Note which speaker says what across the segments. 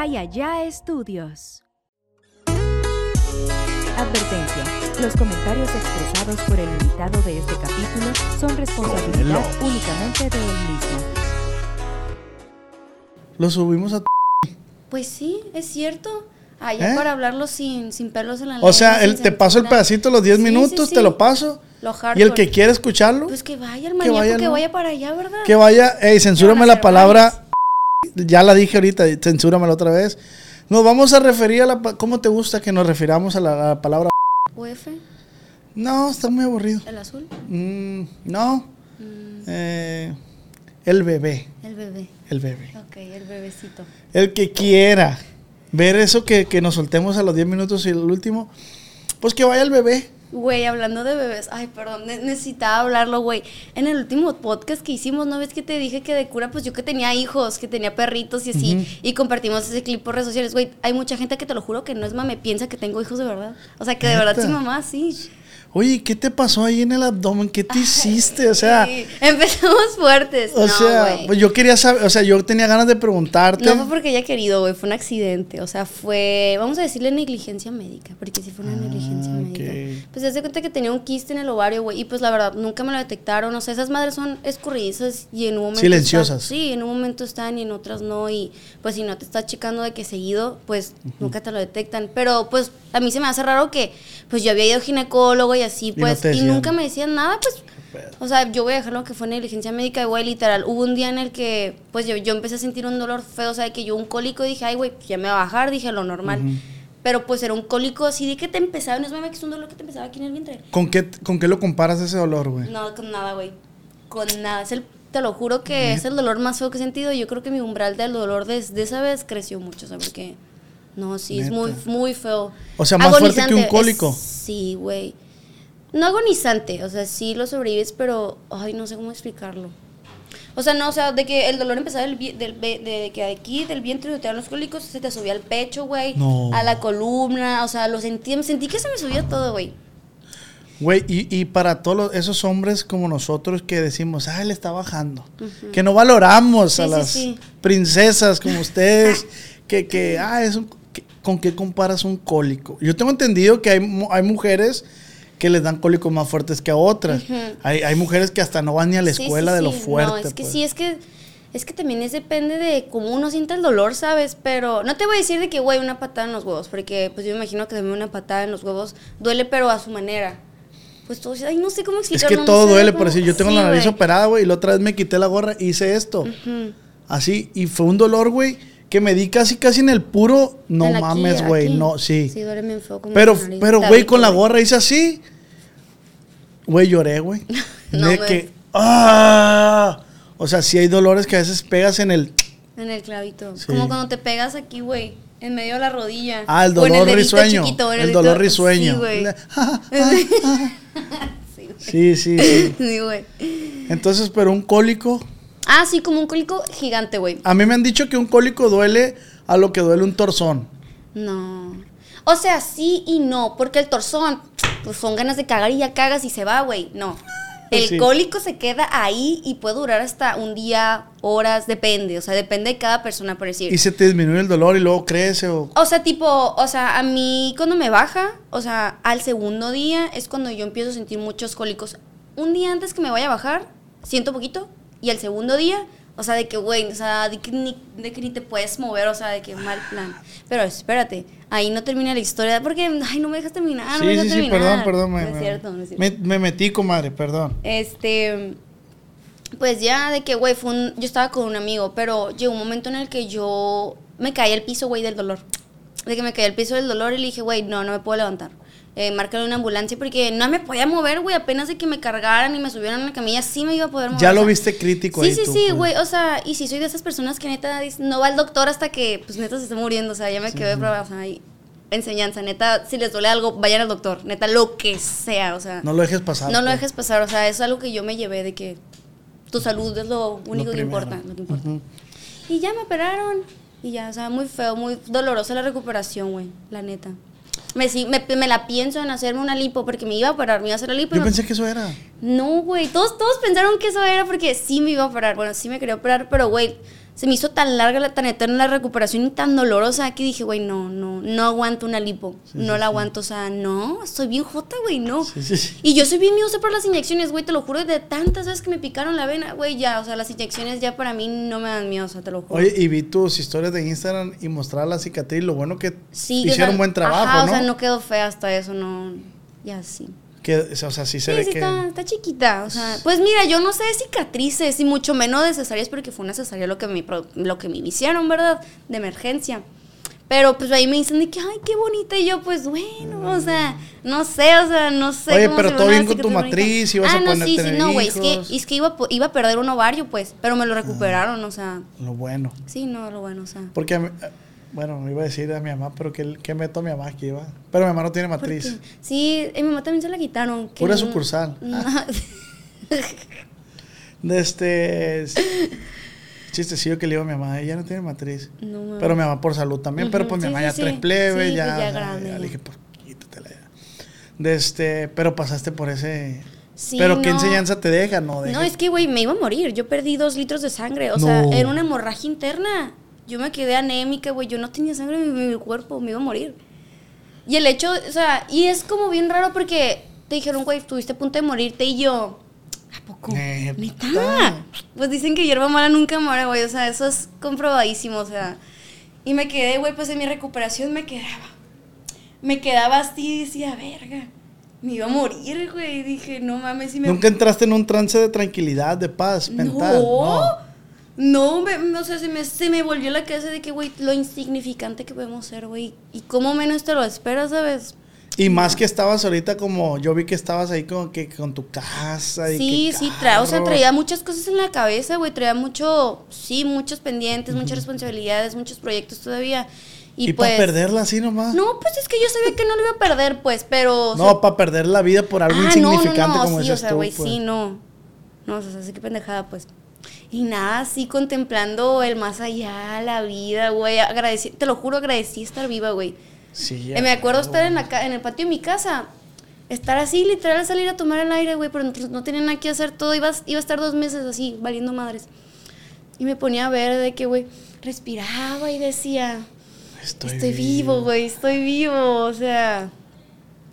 Speaker 1: Allá estudios. Advertencia. Los comentarios expresados por el invitado de este capítulo son responsabilidad únicamente de él mismo.
Speaker 2: Lo subimos a...
Speaker 3: Pues sí, es cierto. Allá
Speaker 2: ¿Eh?
Speaker 3: para hablarlo sin, sin pelos en la lengua.
Speaker 2: O sea, el, te paso el pedacito los 10
Speaker 3: Sí, sí,
Speaker 2: minutos,
Speaker 3: sí.
Speaker 2: te lo paso.
Speaker 3: Lo
Speaker 2: Y el que quiere escucharlo,
Speaker 3: Pues que vaya el maníaco,
Speaker 2: vaya,
Speaker 3: que vaya para allá, ¿verdad?
Speaker 2: que vaya. Ey, censúrame la palabra. Ya la dije ahorita, censúramela otra vez. Nos vamos a referir a la... ¿Cómo te gusta que nos refiramos a la, a la palabra?
Speaker 3: UF,
Speaker 2: No, está muy aburrido.
Speaker 3: el azul,
Speaker 2: Mm, no.
Speaker 3: Mm.
Speaker 2: Eh, el bebé.
Speaker 3: el bebé.
Speaker 2: El bebé.
Speaker 3: Ok, el bebecito.
Speaker 2: El que quiera ver eso que, que nos soltemos a los 10 minutos y el último, pues que vaya el bebé.
Speaker 3: Güey, hablando de bebés, ay, perdón, ne- necesitaba hablarlo, güey. En el último podcast que hicimos, ¿no ves que te dije que de cura, pues yo que tenía hijos, que tenía perritos y así, y compartimos ese clip por redes sociales, güey. Hay mucha gente que te lo juro que no es mame, piensa que tengo hijos de verdad. O sea, que de verdad sí, mamá, sí.
Speaker 2: Oye, ¿qué te pasó ahí en el abdomen? ¿Qué te hiciste? O sea,
Speaker 3: Sí, empezamos fuertes.
Speaker 2: o
Speaker 3: no,
Speaker 2: sea,
Speaker 3: güey.
Speaker 2: pues yo quería saber, o sea, yo tenía ganas de preguntarte.
Speaker 3: No fue porque haya querido, güey, fue un accidente. O sea, fue, vamos a decirle negligencia médica, porque sí fue una negligencia
Speaker 2: Ah,
Speaker 3: médica.
Speaker 2: ok.
Speaker 3: Pues se hace cuenta que tenía un quiste en el ovario, güey, y pues la verdad nunca me lo detectaron. O sea, esas madres son escurridizas y en un momento.
Speaker 2: Silenciosas.
Speaker 3: están- sí, en un momento están y en otras no. Y pues si no te estás checando de que seguido, pues nunca te lo detectan. Pero pues a mí se me hace raro que, pues yo había ido ginecólogo y así, pues, y, nunca me decían nada, pues. O sea, yo voy a dejarlo que fue negligencia médica, güey, literal. Hubo un día en el que, pues yo, yo empecé a sentir un dolor feo, o sea, que yo un cólico dije, ay, güey, ya me va a bajar, dije lo normal. Pero pues era un cólico así de que te empezaba, no es mame que es un dolor que te empezaba aquí en el vientre.
Speaker 2: ¿Con qué, ¿Con qué lo comparas ese dolor, güey?
Speaker 3: No, con nada, güey. Con nada. Es el, te lo juro que es el dolor más feo que he sentido. Yo creo que mi umbral del dolor desde esa vez creció mucho, o sea, porque. No, sí, es muy, muy feo.
Speaker 2: O sea, más fuerte que un cólico.
Speaker 3: es- sí, güey. No agonizante, o sea, sí lo sobrevives, pero. Ay, no sé cómo explicarlo. O sea, no, o sea, de que el dolor empezaba del, del, de que aquí, del vientre, te dan los cólicos, se te subía al pecho, güey.
Speaker 2: No.
Speaker 3: A la columna, o sea, lo sentí, sentí que se me subía todo, güey.
Speaker 2: Güey, y, y para todos los- esos hombres como nosotros que decimos, ah, le está bajando. Que no valoramos
Speaker 3: Sí,
Speaker 2: a
Speaker 3: sí,
Speaker 2: las
Speaker 3: sí.
Speaker 2: princesas como ustedes, que, que, ah, es un, ¿con qué comparas un cólico? Yo tengo entendido que hay, hay mujeres que les dan cólicos más fuertes que a otras. hay, hay mujeres que hasta no van ni a la escuela
Speaker 3: sí,
Speaker 2: de lo fuerte.
Speaker 3: No, es que
Speaker 2: pues.
Speaker 3: sí, es que es que también es depende de cómo uno sienta el dolor, ¿sabes? Pero no te voy a decir de que, güey, una patada en los huevos, porque pues yo me imagino que también una patada en los huevos duele, pero a su manera. Pues todo, ay, no sé cómo
Speaker 2: Es
Speaker 3: explicarlo.
Speaker 2: que
Speaker 3: no
Speaker 2: todo duele, por decir, yo tengo
Speaker 3: Sí,
Speaker 2: la nariz operada, güey, y la otra vez me quité la gorra y hice esto. Así, y fue un dolor, güey, que me di casi, casi en el puro, no
Speaker 3: aquí,
Speaker 2: mames, güey, no, sí.
Speaker 3: Sí, duele feo. como
Speaker 2: Pero,
Speaker 3: nariz.
Speaker 2: pero, güey, con la gorra hice así. Güey, lloré, güey.
Speaker 3: No
Speaker 2: de
Speaker 3: me-
Speaker 2: que, ¡ah! O sea, sí hay dolores que a veces pegas en el...
Speaker 3: En el clavito.
Speaker 2: Sí.
Speaker 3: Como cuando te pegas aquí, güey. En medio de la rodilla.
Speaker 2: Ah, el
Speaker 3: O en
Speaker 2: dolor
Speaker 3: dedito
Speaker 2: risueño.
Speaker 3: chiquito, o en
Speaker 2: el
Speaker 3: dedito-
Speaker 2: dolor risueño.
Speaker 3: Sí, sí,
Speaker 2: sí, sí. Sí,
Speaker 3: güey.
Speaker 2: Entonces, pero un cólico...
Speaker 3: Ah, sí, como un cólico gigante, güey.
Speaker 2: A mí me han dicho que un cólico duele a lo que duele un torzón.
Speaker 3: No. O sea, sí y no, porque el torzón, pues son ganas de cagar y ya cagas y se va, güey. No. El
Speaker 2: Sí.
Speaker 3: cólico se queda ahí y puede durar hasta un día, horas, depende. O sea, depende de cada persona, por decir.
Speaker 2: Y se te disminuye el dolor y luego crece o...
Speaker 3: O sea, tipo, o sea, a mí cuando me baja, o sea, al segundo día es cuando yo empiezo a sentir muchos cólicos. Un día antes que me vaya a bajar, siento poquito, y al segundo día, o sea, de que, güey, o sea, de que, ni, de que ni te puedes mover, o sea, de que mal plan. Pero espérate, ahí no termina la historia, porque, ay, no me dejas terminar, no
Speaker 2: sí,
Speaker 3: me dejas
Speaker 2: sí, sí,
Speaker 3: terminar.
Speaker 2: perdón, perdón. Me,
Speaker 3: No es cierto, no es cierto.
Speaker 2: me- me metí, comadre, perdón.
Speaker 3: Este, pues ya de que, güey, fue un, yo estaba con un amigo, pero llegó un momento en el que yo me caí al piso, güey, del dolor. De que me caí al piso del dolor y le dije, güey, no, no me puedo levantar. Eh, márcale una ambulancia porque no me podía mover, güey, apenas de que me cargaran y me subieran a la camilla, sí me iba a poder mover.
Speaker 2: Ya
Speaker 3: o
Speaker 2: lo
Speaker 3: sea,
Speaker 2: viste crítico
Speaker 3: Sí,
Speaker 2: ahí
Speaker 3: sí,
Speaker 2: tú,
Speaker 3: sí,
Speaker 2: pues.
Speaker 3: güey, o sea, y si soy de esas personas que neta no va al doctor hasta que, pues neta se esté muriendo, o sea, ya me quedé de prueba, o sea, y enseñanza, neta, si les duele algo, vayan al doctor, neta, lo que sea, o sea.
Speaker 2: No lo dejes pasar.
Speaker 3: No lo
Speaker 2: pues.
Speaker 3: dejes pasar, o sea, es algo que yo me llevé de que tu salud es lo único que importa, lo que importa.
Speaker 2: Ujú.
Speaker 3: Y ya me operaron y ya, o sea, muy feo, muy dolorosa la recuperación, güey, la neta. Me, me, me la pienso en hacerme una lipo porque me iba a operar, me iba a hacer la lipo.
Speaker 2: Yo pensé que eso era.
Speaker 3: No, güey, todos, todos pensaron que eso era porque sí me iba a operar. Bueno, sí me quería operar, pero, güey, se me hizo tan larga, la- tan eterna la recuperación y tan dolorosa que dije, güey, no, no, no aguanto una lipo.
Speaker 2: Sí,
Speaker 3: no
Speaker 2: sí,
Speaker 3: la
Speaker 2: sí.
Speaker 3: aguanto, o sea, no, estoy bien jota, güey, no. Y yo soy bien miedosa por las inyecciones, güey, te lo juro, de tantas veces que me picaron la vena, güey, ya, o sea, las inyecciones ya para mí no me dan miedo, o sea, te lo juro.
Speaker 2: Oye, y vi tus historias de Instagram y mostraba la cicatriz. Lo bueno que
Speaker 3: o
Speaker 2: hicieron
Speaker 3: sea,
Speaker 2: buen trabajo,
Speaker 3: ajá,
Speaker 2: ¿no?
Speaker 3: o sea, no quedó fea hasta eso, no, ya sí.
Speaker 2: Que, o sea, sí se
Speaker 3: Sí,
Speaker 2: ve
Speaker 3: sí,
Speaker 2: que.
Speaker 3: está, está chiquita. O sea, pues mira, yo no sé de cicatrices y mucho menos de cesáreas porque fue una cesárea lo que me, lo que me hicieron, ¿verdad? De emergencia. Pero pues ahí me dicen de que, ay, qué bonita. Y yo, pues bueno, o sea, no sé, o sea, no sé.
Speaker 2: Oye,
Speaker 3: cómo
Speaker 2: pero
Speaker 3: se
Speaker 2: todo bien con tu
Speaker 3: bonita.
Speaker 2: matriz, ibas
Speaker 3: ah,
Speaker 2: a
Speaker 3: no,
Speaker 2: poner-
Speaker 3: sí, sí, no, güey, es que, es que iba, iba a perder un ovario, pues, pero me lo recuperaron, o sea,
Speaker 2: Lo bueno.
Speaker 3: sí, no, lo bueno, o sea.
Speaker 2: Porque, eh, bueno, iba a decir a mi mamá, pero ¿qué, qué meto a mi mamá aquí iba? Pero mi mamá no tiene matriz.
Speaker 3: Sí, a mi mamá también se la quitaron. que
Speaker 2: Pura
Speaker 3: no-
Speaker 2: sucursal.
Speaker 3: no.
Speaker 2: Este. Chistecillo que le digo a mi mamá, ella no tiene matriz.
Speaker 3: No, mames.
Speaker 2: Pero mi mamá por salud también, pero pues mi
Speaker 3: sí,
Speaker 2: mamá ya
Speaker 3: sí.
Speaker 2: trae plebe,
Speaker 3: Sí,
Speaker 2: ya.
Speaker 3: pues ya
Speaker 2: ya-
Speaker 3: grande,
Speaker 2: ya
Speaker 3: ya.
Speaker 2: le dije, pues quítatela ya. De este, pero pasaste por ese.
Speaker 3: Sí,
Speaker 2: pero qué
Speaker 3: no.
Speaker 2: enseñanza te deja, ¿no?
Speaker 3: No,
Speaker 2: Deja-
Speaker 3: es que, güey, me iba a morir. Yo perdí dos litros de sangre. O sea,
Speaker 2: No.
Speaker 3: era una hemorragia interna. Yo me quedé anémica, güey. Yo no tenía sangre en mi, mi cuerpo. Me iba a morir. Y el hecho, o sea, y es como bien raro porque te dijeron, güey, estuviste a punto de morirte. Y yo, ¿a poco?
Speaker 2: Neta.
Speaker 3: Pues dicen que hierba mala nunca muere, güey. O sea, eso es comprobadísimo, o sea. Y me quedé, güey, pues en mi recuperación me quedaba. Me quedaba así y decía, verga. Me iba a morir, güey. Dije, no mames, si me
Speaker 2: Nunca entraste en un trance de tranquilidad, de paz mental.
Speaker 3: no. No, me- me- o sea, se me, se me volvió la cabeza de que, güey, lo insignificante que podemos ser, güey. Y cómo menos te lo esperas, ¿sabes?
Speaker 2: Y más que estabas ahorita como, yo vi que estabas ahí como que con tu casa y
Speaker 3: Sí, sí, tra o sea,
Speaker 2: carro.
Speaker 3: traía muchas cosas en la cabeza, güey. Traía mucho, sí, muchos pendientes, muchas responsabilidades, muchos proyectos todavía. Y,
Speaker 2: Y,
Speaker 3: pues.
Speaker 2: para perderla así nomás.
Speaker 3: No, pues es que yo sabía que no lo iba a perder, pues, pero. o sea,
Speaker 2: No, para perder la vida por algo
Speaker 3: ah,
Speaker 2: insignificante
Speaker 3: no, no, no,
Speaker 2: como
Speaker 3: sí, o sea, güey,
Speaker 2: pues.
Speaker 3: sí, no. No, o sea, sí que pendejada, pues. Y nada, así contemplando el más allá, la vida, güey. Agradecí, te lo juro, agradecí estar viva, güey.
Speaker 2: Sí,
Speaker 3: Eh, me acuerdo
Speaker 2: ya,
Speaker 3: estar en, la, en el patio de mi casa. Estar así, literal, salir a tomar el aire, güey, pero no, no tenía nada que hacer todo. Iba, a- iba a estar dos meses así, valiendo madres. Y me ponía a ver de que, güey, respiraba y decía,
Speaker 2: Estoy,
Speaker 3: estoy, vivo, güey, estoy vivo. O sea,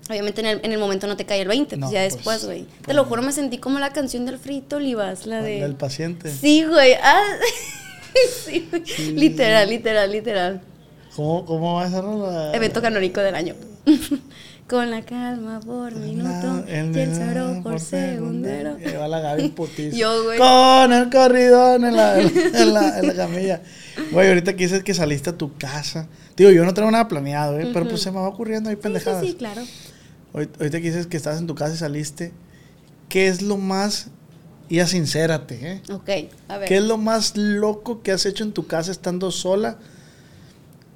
Speaker 3: obviamente en el, en el momento no te cae el 20, pues
Speaker 2: No,
Speaker 3: ya
Speaker 2: pues,
Speaker 3: después, güey.
Speaker 2: pues
Speaker 3: te lo
Speaker 2: no.
Speaker 3: juro, me sentí como la canción del Frito Olivas, la de...
Speaker 2: El paciente.
Speaker 3: Sí, güey. Ah, sí, güey. Literal, literal, literal.
Speaker 2: ¿Cómo, ¿Cómo va esa rola?
Speaker 3: Evento canónico del año. Con la calma por minuto y el cero por segundero.
Speaker 2: Y va la Gaby putiza.
Speaker 3: Yo, güey.
Speaker 2: Con el corridón en la, en la, en la camilla. Güey, ahorita que dices que saliste a tu casa. Digo, yo no tengo nada planeado, güey, pero pues se me va ocurriendo ahí pendejadas.
Speaker 3: Sí, sí, claro.
Speaker 2: Ahorita ahorita que dices que estabas en tu casa y saliste. ¿Qué es lo más... Ya sincérate, ¿eh?
Speaker 3: Ok, a ver.
Speaker 2: ¿Qué es lo más loco que has hecho en tu casa estando sola?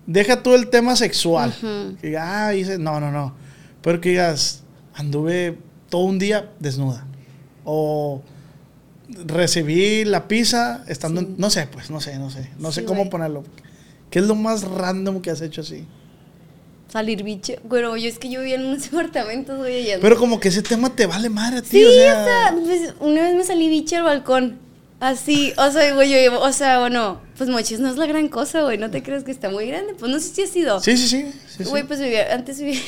Speaker 2: Deja tú el tema sexual. Que digas, ah, hice, no, no, no. Pero que digas, anduve todo un día desnuda. O recibí la pizza estando, en- no sé, pues, no sé, no sé. No sé cómo ponerlo. ¿Qué es lo más random que has hecho así?
Speaker 3: Salir bicho. Bueno, yo es que yo vivía en unos apartamentos, güey. allá-
Speaker 2: Pero como que ese tema te vale madre a ti,
Speaker 3: Sí,
Speaker 2: o
Speaker 3: o
Speaker 2: sea,
Speaker 3: pues, una vez me salí bicho al balcón. Así, o sea, güey, yo, o sea, bueno, pues mochis no es la gran cosa, güey, no te crees que está muy grande. Pues no sé si ha sido.
Speaker 2: Sí, sí, sí. sí, sí.
Speaker 3: Güey, pues vivía, antes vivía,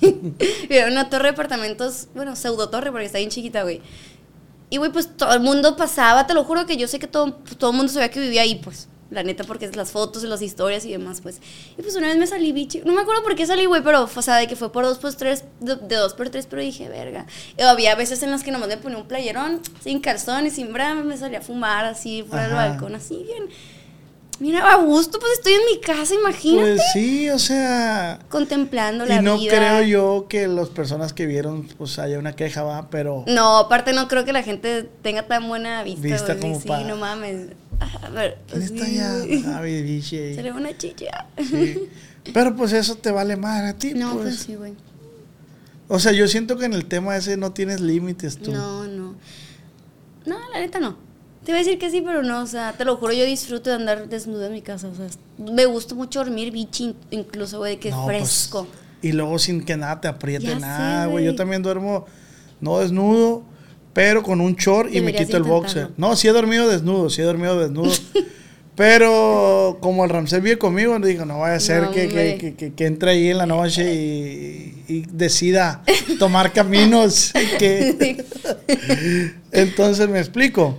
Speaker 3: vivía en una torre de apartamentos, bueno, pseudo torre porque está bien chiquita, güey. Y, güey, pues todo el mundo pasaba, te lo juro que yo sé que todo, todo el mundo sabía que vivía ahí, pues. La neta, porque es las fotos y las historias y demás, pues. Y pues una vez me salí bichi. No me acuerdo por qué salí, güey, pero, o sea, de que fue por dos, pues tres, de, de dos por tres, pero dije, verga. Y había veces en las que nomás me ponía un playerón, sin calzones, sin brama, me salía a fumar así, fuera del balcón, así, bien. Mira, a gusto, pues estoy en mi casa, imagínate.
Speaker 2: Pues sí, o sea...
Speaker 3: contemplando la
Speaker 2: Y no
Speaker 3: vida.
Speaker 2: creo yo que las personas que vieron, pues haya una queja, va, pero...
Speaker 3: No, aparte no creo que la gente tenga tan buena vista.
Speaker 2: Vista como
Speaker 3: sí,
Speaker 2: para-
Speaker 3: no mames. A ver.
Speaker 2: ¿Quién está allá?
Speaker 3: güey.
Speaker 2: Javi, biche ahí.
Speaker 3: Se le ve una chicha.
Speaker 2: Sí. Pero pues eso te vale más a ti,
Speaker 3: No,
Speaker 2: pues.
Speaker 3: pues sí, güey.
Speaker 2: O sea, yo siento que en el tema ese no tienes límites tú.
Speaker 3: No, no. No, la neta no. Te iba a decir que sí, pero no, o sea, te lo juro, yo disfruto de andar desnuda en mi casa, o sea, me gusta mucho dormir bichi, incluso, güey, que es
Speaker 2: No, pues,
Speaker 3: fresco.
Speaker 2: y luego sin que nada te apriete
Speaker 3: Ya
Speaker 2: nada, güey. Yo también duermo no desnudo, pero con un short y me quito el boxer. No, sí he dormido desnudo, sí he dormido desnudo. Pero como el Ramsés vive conmigo, digo, no vaya a ser
Speaker 3: No,
Speaker 2: que, que, que- que entre ahí en la noche y, y decida tomar caminos que... Entonces me explico.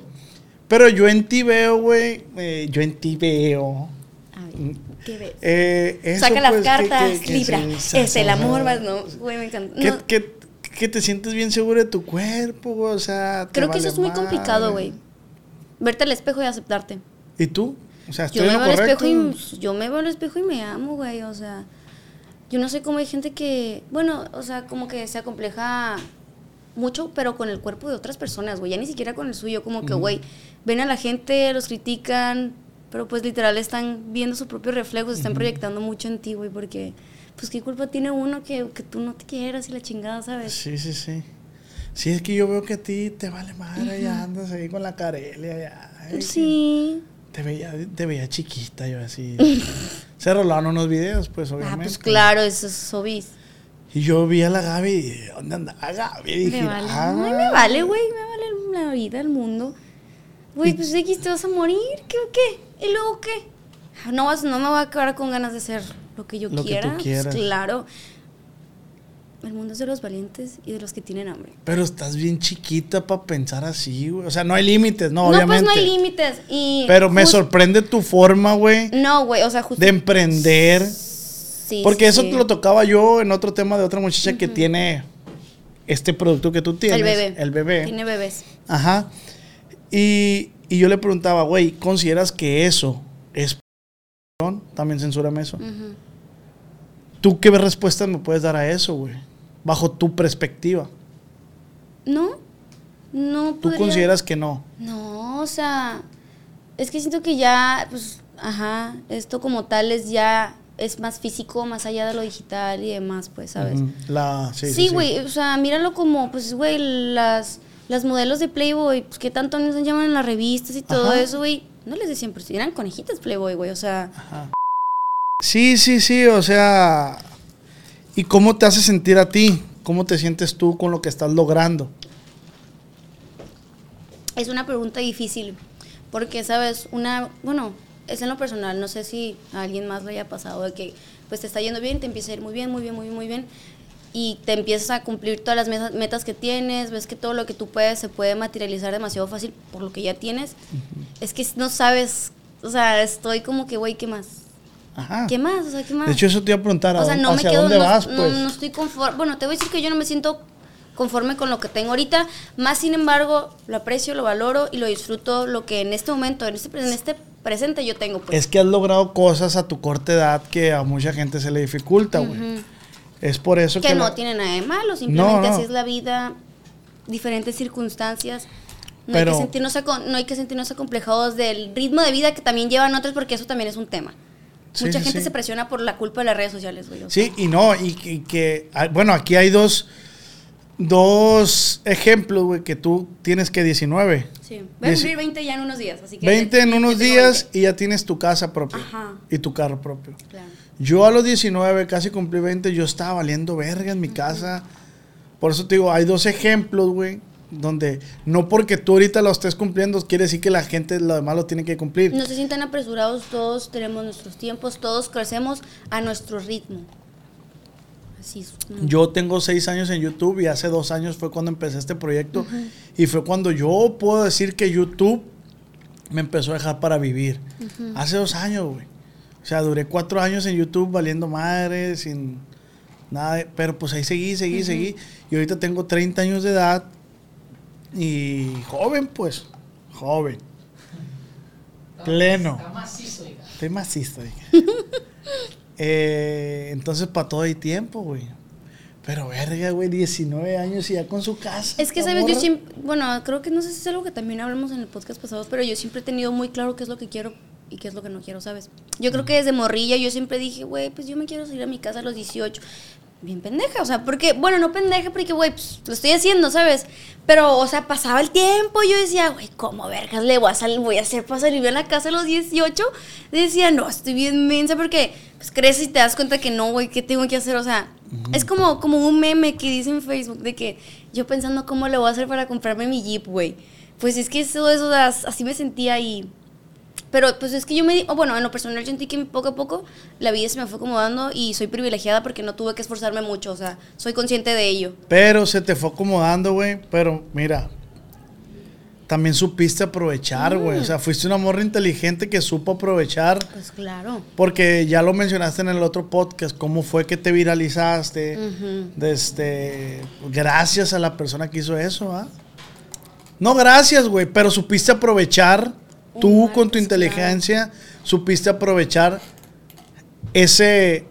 Speaker 2: Pero yo en ti veo, güey, eh, yo en ti veo...
Speaker 3: ¿qué ves?
Speaker 2: eh, eso,
Speaker 3: Saca las
Speaker 2: pues,
Speaker 3: cartas, Libra. es el amor, más no, güey, me encanta. No,
Speaker 2: que- que te sientes bien seguro de tu cuerpo, güey, o sea... te
Speaker 3: creo que eso es muy complicado, güey. Verte al espejo y aceptarte.
Speaker 2: ¿Y tú? O sea,
Speaker 3: Yo
Speaker 2: estoy
Speaker 3: me
Speaker 2: en
Speaker 3: veo al espejo y yo me veo al espejo y me amo, güey, o sea, yo no sé cómo hay gente que, bueno, o sea, como que se acompleja mucho, pero con el cuerpo de otras personas, güey, ya ni siquiera con el suyo, como que, güey, ven a la gente, los critican, pero pues literal están viendo su propio reflejo, se están proyectando mucho en ti, güey, porque, pues, ¿qué culpa tiene uno que, que tú no te quieras y la chingada, sabes?
Speaker 2: Sí, sí, sí. Sí, es que yo veo que a ti te vale madre, ya andas ahí con la carelia, ya. ay,
Speaker 3: Sí.
Speaker 2: Te veía, te veía chiquita, yo así. Se rolaron unos videos, pues, obviamente.
Speaker 3: Ah, pues claro, eso es.
Speaker 2: Y yo vi a la Gaby, ¿dónde andaba Gaby? Y dije,
Speaker 3: Me vale.
Speaker 2: ah,
Speaker 3: Ay, me vale, güey. Me vale la vida, el mundo. Güey, pues X, te vas a morir. ¿Qué o qué? ¿Y luego qué? No, vas, no me voy a quedar con ganas de hacer lo que yo
Speaker 2: Lo que
Speaker 3: quiera.
Speaker 2: tú
Speaker 3: Pues
Speaker 2: quieras.
Speaker 3: claro. El mundo es de los valientes y de los que tienen hambre.
Speaker 2: Pero estás bien chiquita para pensar así, güey. O sea, no hay límites, no,
Speaker 3: No,
Speaker 2: obviamente.
Speaker 3: pues no hay límites. Y
Speaker 2: Pero me sorprende tu forma, güey,
Speaker 3: No, güey, o sea, justo.
Speaker 2: de emprender.
Speaker 3: Sí,
Speaker 2: Porque
Speaker 3: sí,
Speaker 2: eso lo tocaba yo en otro tema de otra muchacha que tiene este producto que tú tienes.
Speaker 3: El bebé.
Speaker 2: El bebé.
Speaker 3: Tiene bebés.
Speaker 2: Ajá. Y, y yo le preguntaba, güey, ¿consideras que eso es? También censúrame eso. ¿Tú qué respuestas me puedes dar a eso, güey? Bajo tu perspectiva.
Speaker 3: No. No
Speaker 2: ¿Tú
Speaker 3: podría-
Speaker 2: consideras que no?
Speaker 3: No, o sea, es que siento que ya, pues, ajá, esto como tal es ya, es más físico, más allá de lo digital y demás, pues, ¿sabes?
Speaker 2: La, sí, sí,
Speaker 3: Sí,
Speaker 2: sí.
Speaker 3: güey, o sea, míralo como, pues, güey, las, las modelos de Playboy, pues, que tanto nos llaman en las revistas y todo
Speaker 2: Ajá.
Speaker 3: eso, güey, no les decían, pero eran conejitas Playboy, güey, o sea,
Speaker 2: Sí, sí, sí, o sea, ¿y cómo te hace sentir a ti? ¿Cómo te sientes tú con lo que estás logrando?
Speaker 3: es una pregunta difícil, porque, ¿sabes? Una, bueno, es en lo personal, no sé si a alguien más lo haya pasado, de que, pues, te está yendo bien, te empieza a ir muy bien, muy bien, muy bien, muy bien, y te empiezas a cumplir todas las meta- metas que tienes, ves que todo lo que tú puedes se puede materializar demasiado fácil por lo que ya tienes. Es que no sabes, o sea, estoy como que, güey, ¿qué más?
Speaker 2: Ajá.
Speaker 3: ¿Qué más? O sea, ¿qué más?
Speaker 2: De hecho, eso te iba a preguntar, ¿a
Speaker 3: o sea, no me
Speaker 2: ¿hacia
Speaker 3: quedo,
Speaker 2: dónde
Speaker 3: no,
Speaker 2: vas,
Speaker 3: no-
Speaker 2: pues?
Speaker 3: no estoy conforme. Bueno, te voy a decir que yo no me siento conforme con lo que tengo ahorita. Más sin embargo, lo aprecio, lo valoro y lo disfruto lo que en este momento, en este, en este presente yo tengo. Pues.
Speaker 2: Es que has logrado cosas a tu corta edad que a mucha gente se le dificulta, güey.
Speaker 3: Ujú.
Speaker 2: Es por eso que...
Speaker 3: que no
Speaker 2: la-
Speaker 3: tiene nada de malo, simplemente
Speaker 2: no.
Speaker 3: así es la vida, diferentes circunstancias. No,
Speaker 2: Pero-
Speaker 3: hay que sentirnos no hay que sentirnos acomplejados del ritmo de vida que también llevan otros porque eso también es un tema.
Speaker 2: Sí,
Speaker 3: Mucha
Speaker 2: sí,
Speaker 3: gente
Speaker 2: sí.
Speaker 3: se presiona por la culpa de las redes sociales, güey.
Speaker 2: Sí, y no, y, que- y que... ah, Bueno, aquí hay dos, dos ejemplos, güey, que tú tienes que 19.
Speaker 3: Sí. Voy a cumplir 20 ya en unos días, así que...
Speaker 2: 20 en unos días
Speaker 3: 20.
Speaker 2: y ya tienes tu casa propia.
Speaker 3: Ajá.
Speaker 2: Y tu carro propio.
Speaker 3: Claro.
Speaker 2: Yo a los 19, casi cumplí 20, yo estaba valiendo verga en mi casa. Por eso te digo, hay dos ejemplos, güey, donde no porque tú ahorita lo estés cumpliendo, quiere decir que la gente lo demás lo tiene que cumplir.
Speaker 3: No se sientan apresurados, todos tenemos nuestros tiempos, todos crecemos a nuestro ritmo.
Speaker 2: Yo tengo seis años en YouTube y hace dos años fue cuando empecé este proyecto. Y fue cuando yo puedo decir que YouTube me empezó a dejar para vivir. Hace dos años, güey. O sea, duré cuatro años en YouTube valiendo madre, sin nada. de- pero pues ahí seguí, seguí, seguí. Y ahorita tengo 30 años de edad y joven, pues. Joven. Pleno.
Speaker 4: Está macizo.
Speaker 2: Estoy macizo. Eh, entonces, para todo hay tiempo, güey. Pero verga, güey, 19 años y ya con su casa.
Speaker 3: Es que, ¿sabes? Yo siempre, bueno, creo que no sé si es algo que también hablamos en el podcast pasado, pero yo siempre he tenido muy claro qué es lo que quiero y qué es lo que no quiero, ¿sabes? Yo creo que desde morrilla yo siempre dije, güey, pues yo me quiero salir a mi casa a los 18. Bien pendeja, o sea, porque, bueno, no pendeja, porque, güey, pues lo estoy haciendo, ¿sabes? Pero, o sea, pasaba el tiempo y yo decía, güey, ¿cómo vergas le voy a, salir, voy a hacer para salir a la casa a los 18? Decía, no, estoy bien mensa porque, pues, creces y te das cuenta que no, güey, ¿qué tengo que hacer? O sea, es como, como un meme que dice en Facebook de que yo pensando cómo le voy a hacer para comprarme mi Jeep, güey. Pues es que eso, eso, as- así me sentía y Pero pues es que yo me, di- o bueno, en lo personal yo sentí que poco a poco la vida se me fue acomodando y soy privilegiada porque no tuve que esforzarme mucho, o sea, soy consciente de ello.
Speaker 2: Pero se te fue acomodando, güey. Pero mira, también supiste aprovechar, güey. O sea, fuiste una morra inteligente que supo aprovechar.
Speaker 3: Pues claro.
Speaker 2: Porque ya lo mencionaste en el otro podcast, cómo fue que te viralizaste.
Speaker 3: Ujú.
Speaker 2: de este, gracias a la persona que hizo eso, ¿ah? No gracias, güey, pero supiste aprovechar, tú con tu inteligencia, supiste aprovechar ese...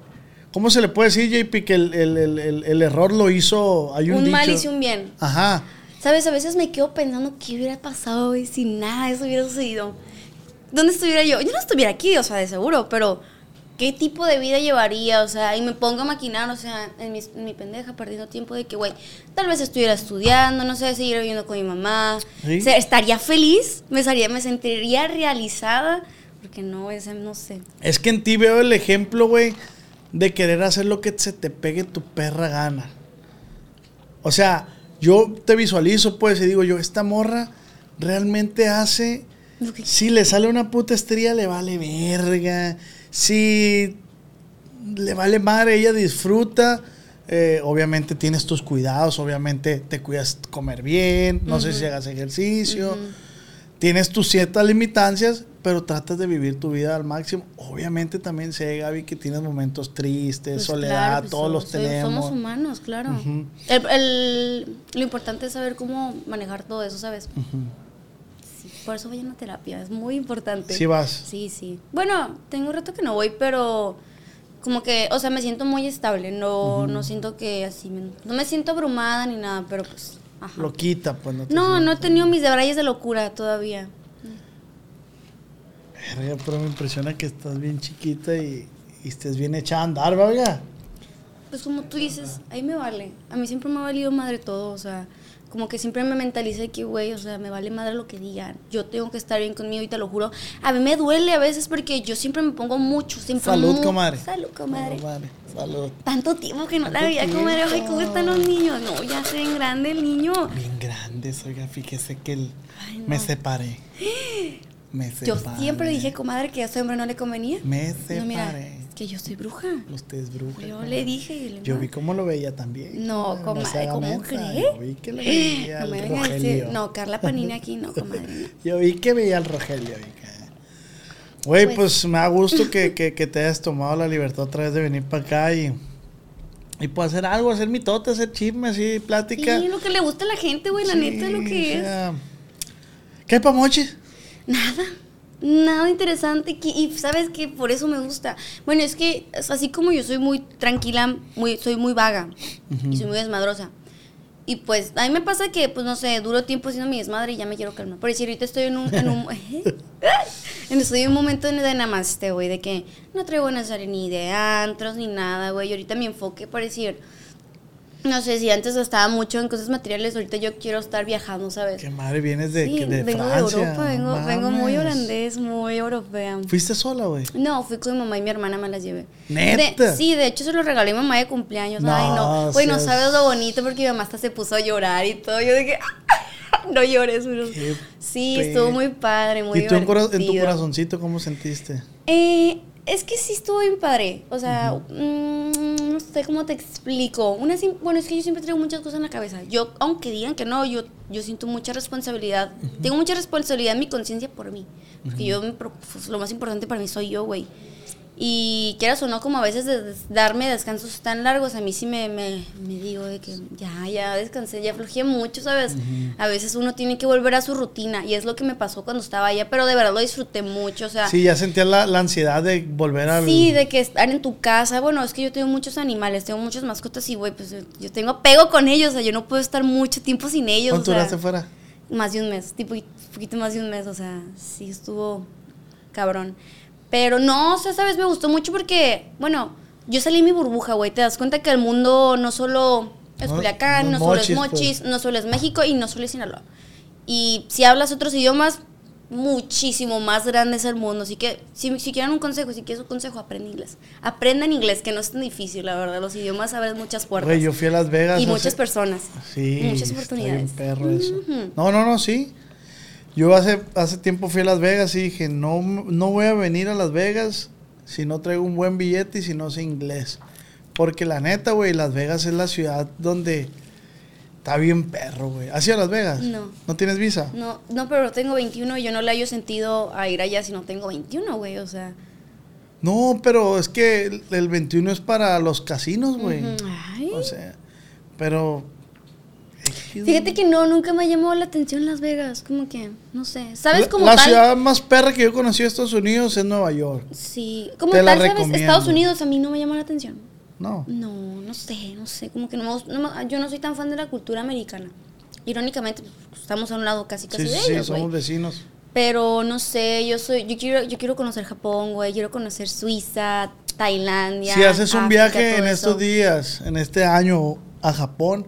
Speaker 2: ¿Cómo se le puede decir, JP, que el, el- el- error lo hizo... Hay un,
Speaker 3: Un mal hizo un bien.
Speaker 2: Ajá.
Speaker 3: Sabes, a veces me quedo pensando qué hubiera pasado güey, si nada de eso hubiera sucedido. ¿Dónde estuviera yo? Yo no estuviera aquí, o sea, de seguro, pero ¿qué tipo de vida llevaría? O sea, y me pongo a maquinar, o sea, en mi, en mi pendeja, perdiendo tiempo de que, güey, tal vez estuviera estudiando, no sé, seguir viviendo con mi mamá.
Speaker 2: Sí.
Speaker 3: O sea, estaría feliz, me, estaría, me sentiría realizada, porque no, ese, no sé.
Speaker 2: Es que en ti veo el ejemplo, güey, de querer hacer lo que se te pegue tu perra gana. O sea, yo te visualizo, pues, y digo yo, esta morra realmente hace... Si le sale una puta estrella, le vale verga. Si le vale madre, ella disfruta. Eh, obviamente tienes tus cuidados, obviamente te cuidas comer bien, no sé si hagas ejercicio. Tienes tus ciertas limitancias, pero tratas de vivir tu vida al máximo. Obviamente también sé, Gaby, que tienes momentos tristes,
Speaker 3: Pues
Speaker 2: soledad,
Speaker 3: claro, pues
Speaker 2: todos
Speaker 3: somos-
Speaker 2: los tenemos.
Speaker 3: Somos humanos, claro.
Speaker 2: Ujú.
Speaker 3: El- el- lo importante es saber cómo manejar todo eso, ¿sabes? Por eso vayan a terapia, es muy importante.
Speaker 2: Sí vas.
Speaker 3: Sí, sí. Bueno, tengo un rato que no voy, pero como que, o sea, me siento muy estable. No, no siento que así, no me siento abrumada ni nada, pero pues, ajá.
Speaker 2: Lo quita, pues no te
Speaker 3: No, no he tenido mis debrayes de locura todavía.
Speaker 2: Pero me impresiona que estás bien chiquita y, y estés bien hecha a andar.
Speaker 3: Pues como tú dices, ahí me vale. A mí siempre me ha valido madre todo, o sea, como que siempre me mentalice que, güey, o sea, me vale madre lo que digan. Yo tengo que estar bien conmigo y te lo juro. A mí me duele a veces porque yo siempre me pongo mucho, siempre
Speaker 2: Salud,
Speaker 3: mu-
Speaker 2: comadre.
Speaker 3: Salud, comadre.
Speaker 2: Comadre, Salud.
Speaker 3: Tanto tiempo que no la veía, comadre. Ay. ¿cómo están los niños? No, ya se ven grande el niño.
Speaker 2: Bien grandes, oiga, fíjese que el-
Speaker 3: Ay, no.
Speaker 2: me separé. Me
Speaker 3: Yo
Speaker 2: separé.
Speaker 3: siempre dije, comadre, que a ese hombre no le convenía.
Speaker 2: Me
Speaker 3: No, mira,
Speaker 2: separé.
Speaker 3: Que yo soy bruja.
Speaker 2: Usted es bruja.
Speaker 3: Yo le dije. le-
Speaker 2: Yo vi cómo lo veía también.
Speaker 3: No, comadre, ¿cómo cree?
Speaker 2: Yo vi que lo veía
Speaker 3: No
Speaker 2: al Rogelio.
Speaker 3: no, Carla Panini aquí, no, comadre.
Speaker 2: Yo vi que veía al Rogelio. Güey,
Speaker 3: Pues-
Speaker 2: pues, me da gusto que, que, que te hayas tomado la libertad otra vez de venir para acá y, y pues hacer algo, hacer mitote, hacer chisme, así, plática.
Speaker 3: Sí, lo que le gusta a la gente, güey, la
Speaker 2: Sí,
Speaker 3: neta, lo que
Speaker 2: o
Speaker 3: es.
Speaker 2: ¿Qué hay pa' moche?
Speaker 3: Nada. Nada interesante. que- Y sabes que por eso me gusta. Bueno, es que así como yo soy muy tranquila, muy, soy muy vaga y soy muy desmadrosa. Y pues a mí me pasa que, pues no sé, duro tiempo siendo mi desmadre y ya me quiero calmar. Por decir, ahorita estoy en un. En un estoy en un momento de namaste, güey, de que no traigo necesario ni de antros ni nada, güey. Y ahorita mi enfoque, por decir. No sé, si antes estaba mucho en cosas materiales, ahorita yo quiero estar viajando, ¿sabes?
Speaker 2: Que madre, vienes de,
Speaker 3: Sí,
Speaker 2: que- de
Speaker 3: vengo
Speaker 2: Francia.
Speaker 3: de Europa, vengo, vengo muy holandés, muy europea.
Speaker 2: ¿Fuiste sola, güey?
Speaker 3: No, fui con mi mamá y mi hermana, me las llevé.
Speaker 2: ¿Neta?
Speaker 3: De- sí, de hecho se lo regalé a mi mamá de cumpleaños.
Speaker 2: No,
Speaker 3: Ay, no. Güey, no sabes lo bonito porque mi mamá hasta se puso a llorar y todo. Yo dije, no llores.
Speaker 2: Qué
Speaker 3: Sí, estuvo muy padre, muy
Speaker 2: ¿Y tú en, tu corazoncito cómo sentiste?
Speaker 3: Eh, es que sí estuvo bien padre. O sea, mm, no sé cómo te explico. Una sim- bueno, es que yo siempre traigo muchas cosas en la cabeza. Yo, aunque digan que no, yo, yo siento mucha responsabilidad. Tengo mucha responsabilidad en mi conciencia por mí. Porque yo, me pues, lo más importante para mí soy yo, güey. Y quieras o no, como a veces de- darme descansos tan largos, a mí sí me, me, me digo de que ya, ya descansé, ya flojé mucho, ¿sabes? A veces uno tiene que volver a su rutina y es lo que me pasó cuando estaba allá, pero de verdad lo disfruté mucho, o sea...
Speaker 2: Sí, ya sentías la, la ansiedad de volver al...
Speaker 3: Sí, de que estar en tu casa. Bueno, es que yo tengo muchos animales, tengo muchas mascotas y, güey, pues yo- yo tengo apego con ellos. O sea, yo no puedo estar mucho tiempo sin ellos.
Speaker 2: ¿Cuánto duraste fuera?
Speaker 3: Más de un mes, tipo, poquito más de un mes. O sea, sí estuvo cabrón. Pero no, o sea, sabes, me gustó mucho porque, bueno, yo salí mi burbuja, güey. Te das cuenta que el mundo no solo es
Speaker 2: No-
Speaker 3: Culiacán,
Speaker 2: no
Speaker 3: no, solo es
Speaker 2: mochis, pues.
Speaker 3: Mochis, no solo es México y no solo es Sinaloa. Y si hablas otros idiomas, muchísimo más grande es el mundo. Así que si, si quieren un consejo, si quieres un consejo, aprende inglés. Aprendan inglés, que no es tan difícil, la verdad. Los idiomas abren muchas puertas.
Speaker 2: Güey, yo fui a Las Vegas.
Speaker 3: y muchas personas.
Speaker 2: Sí.
Speaker 3: Muchas
Speaker 2: está
Speaker 3: oportunidades.
Speaker 2: perro eso. No, no, no, sí. Yo hace, hace tiempo fui a Las Vegas y dije, no, no voy a venir a Las Vegas si no traigo un buen billete y si no sé inglés. Porque la neta, güey, Las Vegas es la ciudad donde está bien perro, güey. ¿Has ido a Las Vegas?
Speaker 3: No.
Speaker 2: ¿No tienes visa?
Speaker 3: No, no, pero tengo 21 y yo no le hallo sentido a ir allá si no tengo 21, güey, o sea.
Speaker 2: No, pero es que el, el 21 es para los casinos, güey.
Speaker 3: ay.
Speaker 2: O sea, pero...
Speaker 3: Fíjate que no, nunca me ha llamado la atención Las Vegas, como que, no sé. ¿Sabes como
Speaker 2: la
Speaker 3: tal?
Speaker 2: ciudad más perra que yo conocí de Estados Unidos es Nueva York.
Speaker 3: Sí, como
Speaker 2: Te
Speaker 3: tal, ¿sabes?
Speaker 2: recomiendo.
Speaker 3: Estados Unidos a mí no me llama la atención.
Speaker 2: No.
Speaker 3: No, no sé, no sé, como que no no me- yo no soy tan fan de la cultura americana. Irónicamente, pues, estamos a un lado casi casi
Speaker 2: Sí, sí,
Speaker 3: de
Speaker 2: sí,
Speaker 3: ellos, güey.
Speaker 2: somos vecinos.
Speaker 3: Pero no sé, yo soy, yo quiero, yo quiero conocer Japón, güey, quiero conocer Suiza, Tailandia.
Speaker 2: Si haces un
Speaker 3: África,
Speaker 2: viaje en
Speaker 3: eso.
Speaker 2: estos días, en este año a Japón,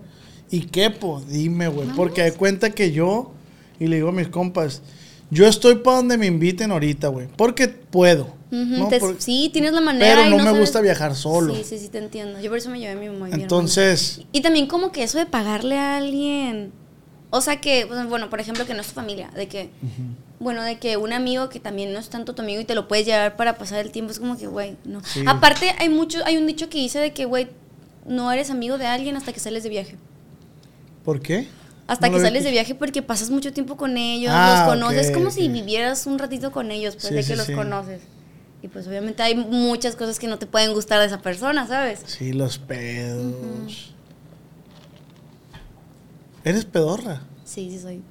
Speaker 2: ¿y qué, po? Dime, güey. Porque de cuenta que yo, y le digo a mis compas, yo estoy para donde me inviten ahorita, güey. Porque puedo. ¿no?
Speaker 3: te-
Speaker 2: Por-
Speaker 3: sí, tienes la manera.
Speaker 2: pero
Speaker 3: y
Speaker 2: no me
Speaker 3: sabes-
Speaker 2: gusta viajar solo.
Speaker 3: Sí, sí, sí, te entiendo. Yo por eso me llevé a mi mamá y
Speaker 2: Entonces.
Speaker 3: Y también como que eso de pagarle a alguien. O sea que, pues, bueno, por ejemplo, que no es tu familia. De que, bueno, de que un amigo que también no es tanto tu amigo y te lo puedes llevar para pasar el tiempo, es como que, güey, no.
Speaker 2: Sí.
Speaker 3: Aparte, hay mucho, hay un dicho que dice de que, güey, no eres amigo de alguien hasta que sales de viaje.
Speaker 2: ¿Por qué?
Speaker 3: Hasta
Speaker 2: No
Speaker 3: que sales de viaje porque pasas mucho tiempo con ellos,
Speaker 2: Ah,
Speaker 3: los conoces,
Speaker 2: ok,
Speaker 3: como si vivieras un ratito con ellos, pues
Speaker 2: Sí,
Speaker 3: de
Speaker 2: sí,
Speaker 3: que los
Speaker 2: sí.
Speaker 3: conoces. Y pues obviamente hay muchas cosas que no te pueden gustar de esa persona, ¿sabes?
Speaker 2: Sí, los pedos. ¿Eres pedorra?
Speaker 3: Sí, sí soy.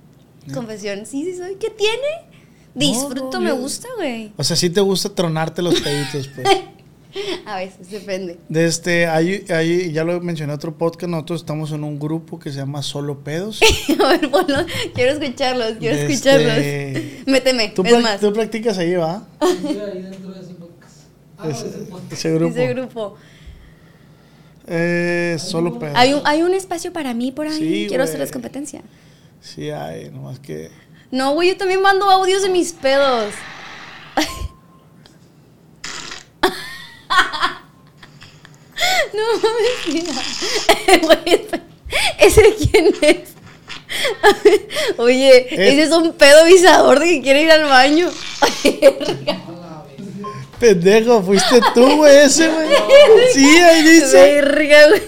Speaker 3: Confesión, sí, sí soy. ¿Qué tiene? Disfruto,
Speaker 2: no,
Speaker 3: me gusta, güey.
Speaker 2: O sea, sí te gusta tronarte los peditos, pues.
Speaker 3: A veces, depende.
Speaker 2: De este, hay, hay- ya lo mencioné en otro podcast, nosotros estamos en un grupo que se llama Solo Pedos.
Speaker 3: A ver, ponlo. Quiero escucharlos, quiero
Speaker 2: Este-
Speaker 3: escucharlos. Méteme,
Speaker 2: ¿Tú,
Speaker 3: es más.
Speaker 2: tú practicas ahí, ¿va?
Speaker 4: Yo ahí dentro de ese podcast. Ah, no,
Speaker 2: Ese,
Speaker 4: ese podcast.
Speaker 2: ese grupo.
Speaker 3: Ese grupo.
Speaker 2: Eh, solo Pedos.
Speaker 3: Hay un, hay un espacio para mí por ahí.
Speaker 2: Sí,
Speaker 3: quiero
Speaker 2: güey.
Speaker 3: hacerles competencia.
Speaker 2: Sí, hay, nomás que...
Speaker 3: No, güey, yo también mando audios de mis pedos. no mames. ¿Ese de quién es? Oye,
Speaker 2: Es-
Speaker 3: ese es un pedo visador de que quiere ir al baño.
Speaker 2: Pendejo, fuiste tú, güey, ese, güey. Sí, ahí dice.
Speaker 3: Verga, güey.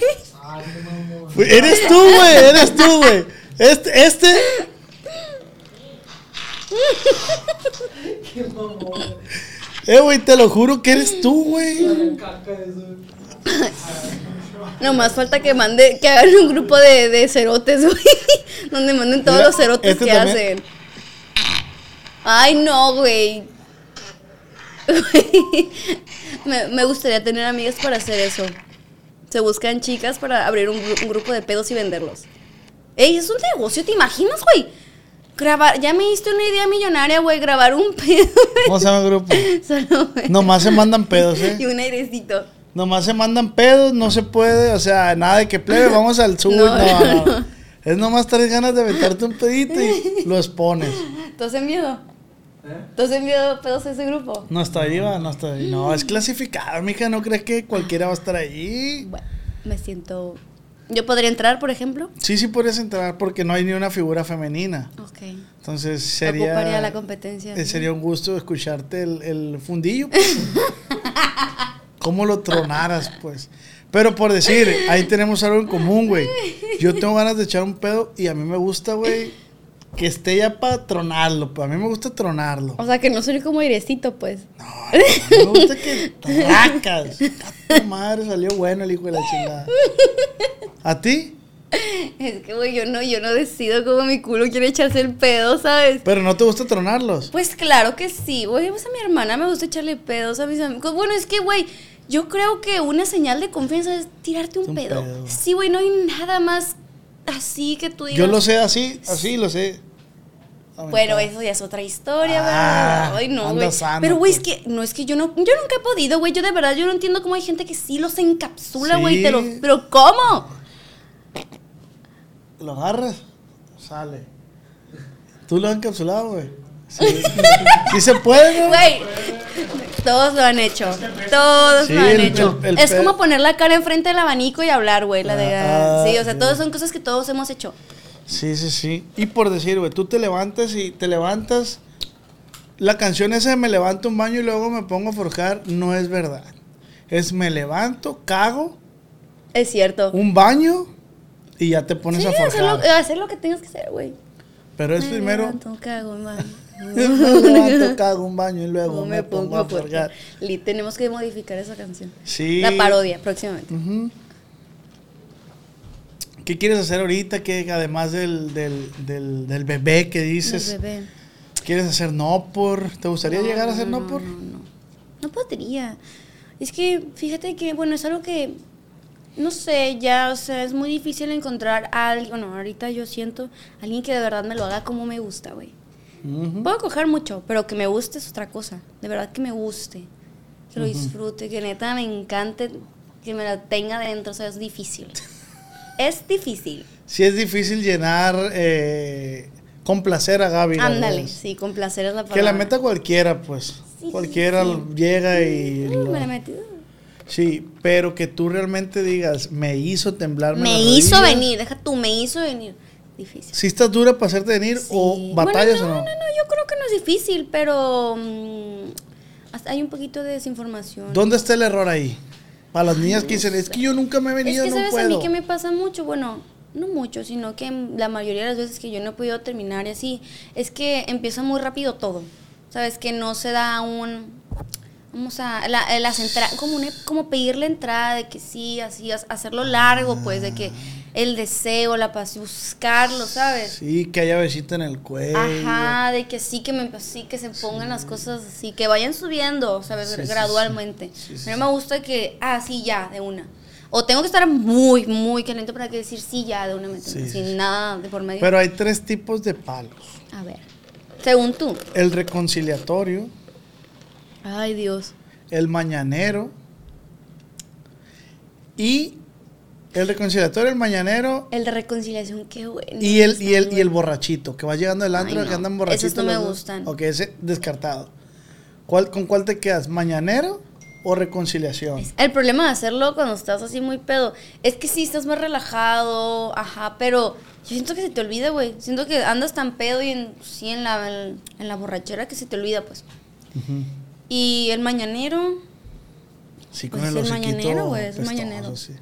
Speaker 4: Ay, qué mamón.
Speaker 2: Fue- Eres tú, güey, eres tú, güey. Este, este,
Speaker 4: Qué mamón.
Speaker 2: eh, güey, te lo juro que eres tú, güey.
Speaker 4: Eso.
Speaker 3: Nomás falta que mande, que hagan un grupo de, de cerotes, güey. Donde manden todos
Speaker 2: Mira,
Speaker 3: los cerotes
Speaker 2: este
Speaker 3: que
Speaker 2: también.
Speaker 3: hacen. Ay, no, güey. Me, me gustaría tener amigas para hacer eso. Se buscan chicas para abrir un, un grupo de pedos y venderlos. Ey, es un negocio, ¿te imaginas, güey? Grabar, ya me diste una idea millonaria, güey, grabar un pedo.
Speaker 2: ¿Cómo se llama el grupo?
Speaker 3: Solo, güey.
Speaker 2: Nomás se mandan pedos,
Speaker 3: Y
Speaker 2: eh.
Speaker 3: un airecito.
Speaker 2: Nomás se mandan pedos, no se puede, o sea, nada de que plebe, vamos al sur,
Speaker 3: No,
Speaker 2: no,
Speaker 3: no.
Speaker 2: Es nomás ganas de aventarte un pedito y lo expones.
Speaker 3: ¿Tú?
Speaker 4: ¿Eh?
Speaker 3: ¿Tú has enviado pedos a ese grupo?
Speaker 2: No está ahí, va, no está ahí. No, es clasificado, mija, ¿no crees que cualquiera va a estar ahí?
Speaker 3: Bueno, me siento... ¿Yo podría entrar, por ejemplo?
Speaker 2: Sí, sí podrías entrar porque no hay ni una figura femenina.
Speaker 3: Ok.
Speaker 2: Entonces sería...
Speaker 3: Ocuparía la competencia.
Speaker 2: eh, Sería un gusto escucharte el, el fundillo. pues. ¿Cómo lo tronaras, pues? Pero por decir, ahí tenemos algo en común, güey. Yo tengo ganas de echar un pedo y a mí me gusta, güey, que esté ya para tronarlo. Pues a mí me gusta tronarlo.
Speaker 3: O sea, que no soy como airecito, pues.
Speaker 2: No, a mí me gusta que tracas. A tu madre salió bueno el hijo de la chingada. ¿A ti?
Speaker 3: Es que, güey, yo no, yo no decido cómo mi culo quiere echarse el pedo, ¿sabes?
Speaker 2: Pero no te gusta tronarlos.
Speaker 3: Pues claro que sí, güey. Pues a mi hermana me gusta echarle pedos a mis amigos. Bueno, es que, güey, yo creo que una señal de confianza es tirarte un,
Speaker 2: Un
Speaker 3: pedo.
Speaker 2: pedo.
Speaker 3: Sí, güey, no hay nada más así que tú digas.
Speaker 2: Yo lo sé así, así lo sé.
Speaker 3: Bueno,
Speaker 2: Aventar.
Speaker 3: eso ya es otra historia,
Speaker 2: Ah,
Speaker 3: güey. Ay, no, güey. Pero, güey, es
Speaker 2: pues.
Speaker 3: que no es que yo no, yo nunca he podido, güey. Yo de verdad, yo no entiendo cómo hay gente que sí los encapsula, güey.
Speaker 2: Sí.
Speaker 3: Pero ¿cómo?
Speaker 2: Lo agarras, sale. Tú lo has encapsulado, güey. Sí. Sí se puede.
Speaker 3: Güey, todos lo han hecho. Todos
Speaker 2: Sí,
Speaker 3: lo han
Speaker 2: el-
Speaker 3: hecho.
Speaker 2: el- el
Speaker 3: es como poner la cara enfrente del abanico y hablar, güey. La de,
Speaker 2: Ah,
Speaker 3: sí, o sea, todas son cosas que todos hemos hecho.
Speaker 2: Sí, sí, sí. Y por decir, güey, tú te levantas y te levantas. La canción esa de me levanto un baño y luego me pongo a forjar no es verdad. Es me levanto, cago,
Speaker 3: Es cierto.
Speaker 2: un baño y ya te pones
Speaker 3: Sí,
Speaker 2: a
Speaker 3: hacer lo,
Speaker 2: forjar.
Speaker 3: hacer lo que tengas que hacer, güey.
Speaker 2: Pero es
Speaker 3: Me
Speaker 2: primero
Speaker 3: levanto, cago, man.
Speaker 2: me levanto, cago un baño y luego me pongo a forjar.
Speaker 3: Tenemos que modificar esa canción.
Speaker 2: Sí.
Speaker 3: La parodia, próximamente.
Speaker 2: ¿Qué quieres hacer ahorita? que además del, del, del, del bebé que dices?
Speaker 3: El bebé.
Speaker 2: ¿Quieres hacer no por? ¿Te gustaría
Speaker 3: No,
Speaker 2: llegar a hacer
Speaker 3: no,
Speaker 2: no, por?
Speaker 3: No, no. No podría. Es que, fíjate que, bueno, es algo que, no sé, ya, o sea, es muy difícil encontrar a alguien, bueno, ahorita yo siento, alguien que de verdad me lo haga como me gusta, güey. Puedo coger mucho, pero que me guste es otra cosa. De verdad que me guste. Que lo disfrute, que neta me encante, que me la tenga dentro, o sea, es difícil. es difícil.
Speaker 2: Sí es difícil llenar, eh, complacer a Gaby.
Speaker 3: Ándale, sí, con placer es la palabra.
Speaker 2: Que la meta cualquiera, pues.
Speaker 3: Sí,
Speaker 2: cualquiera
Speaker 3: sí.
Speaker 2: llega y... Lo-
Speaker 3: me la metí.
Speaker 2: Sí, pero que tú realmente digas, me hizo temblar.
Speaker 3: Me hizo venir, deja tú, me hizo venir. Difícil.
Speaker 2: Si estás dura para hacerte venir
Speaker 3: Sí.
Speaker 2: o batallas
Speaker 3: Bueno,
Speaker 2: o
Speaker 3: no,
Speaker 2: no.
Speaker 3: no, no, yo creo que no es difícil, pero hasta hay un poquito de desinformación.
Speaker 2: ¿Dónde está el error ahí? Para las niñas que dicen, es que yo nunca me he
Speaker 3: es
Speaker 2: venido,
Speaker 3: que
Speaker 2: no
Speaker 3: sabes
Speaker 2: puedo.
Speaker 3: a mí que me pasa mucho, bueno, no mucho, sino que la mayoría de las veces que yo no he podido terminar y así, es que empieza muy rápido todo. Sabes que no se da un vamos a la, eh, las entra- como una- como pedir la entrada de que sí, así ha- hacerlo largo, pues de que el deseo, la pasión, buscarlo, ¿sabes?
Speaker 2: Sí, que haya besito en el cuello.
Speaker 3: Ajá, de que sí, que me sí, que se pongan las cosas así, que vayan subiendo, ¿sabes?
Speaker 2: Sí, sí,
Speaker 3: Gradualmente.
Speaker 2: sí. Sí, sí,
Speaker 3: a mí me gusta que, ah, sí, ya, de una. O tengo que estar muy, muy caliente para que decir sí, ya, de una, ¿me entiendes?
Speaker 2: Sí,
Speaker 3: sin
Speaker 2: sí.
Speaker 3: nada de por medio.
Speaker 2: Pero hay tres tipos de palos.
Speaker 3: a ver, según tú.
Speaker 2: El reconciliatorio,
Speaker 3: Ay, Dios.
Speaker 2: el mañanero y el reconciliatorio, el mañanero
Speaker 3: El de reconciliación, qué bueno.
Speaker 2: y el, y el, y el borrachito, que va llegando el antro
Speaker 3: Ay,
Speaker 2: que andan borrachitos.
Speaker 3: Esos no me
Speaker 2: los
Speaker 3: gustan.
Speaker 2: Ok, ese descartado. ¿Cuál, ¿Con cuál te quedas? ¿Mañanero o reconciliación?
Speaker 3: El problema de hacerlo cuando estás así muy pedo es que sí estás más relajado, ajá, pero yo siento que se te olvida, güey. Siento que andas tan pedo y en, sí en la, en, la borrachera que se te olvida, pues.
Speaker 2: Ujú.
Speaker 3: Y el mañanero,
Speaker 2: Sí, con
Speaker 3: Pues
Speaker 2: el
Speaker 3: el mañanero, güey, es el
Speaker 2: pestoso,
Speaker 3: mañanero.
Speaker 2: sí.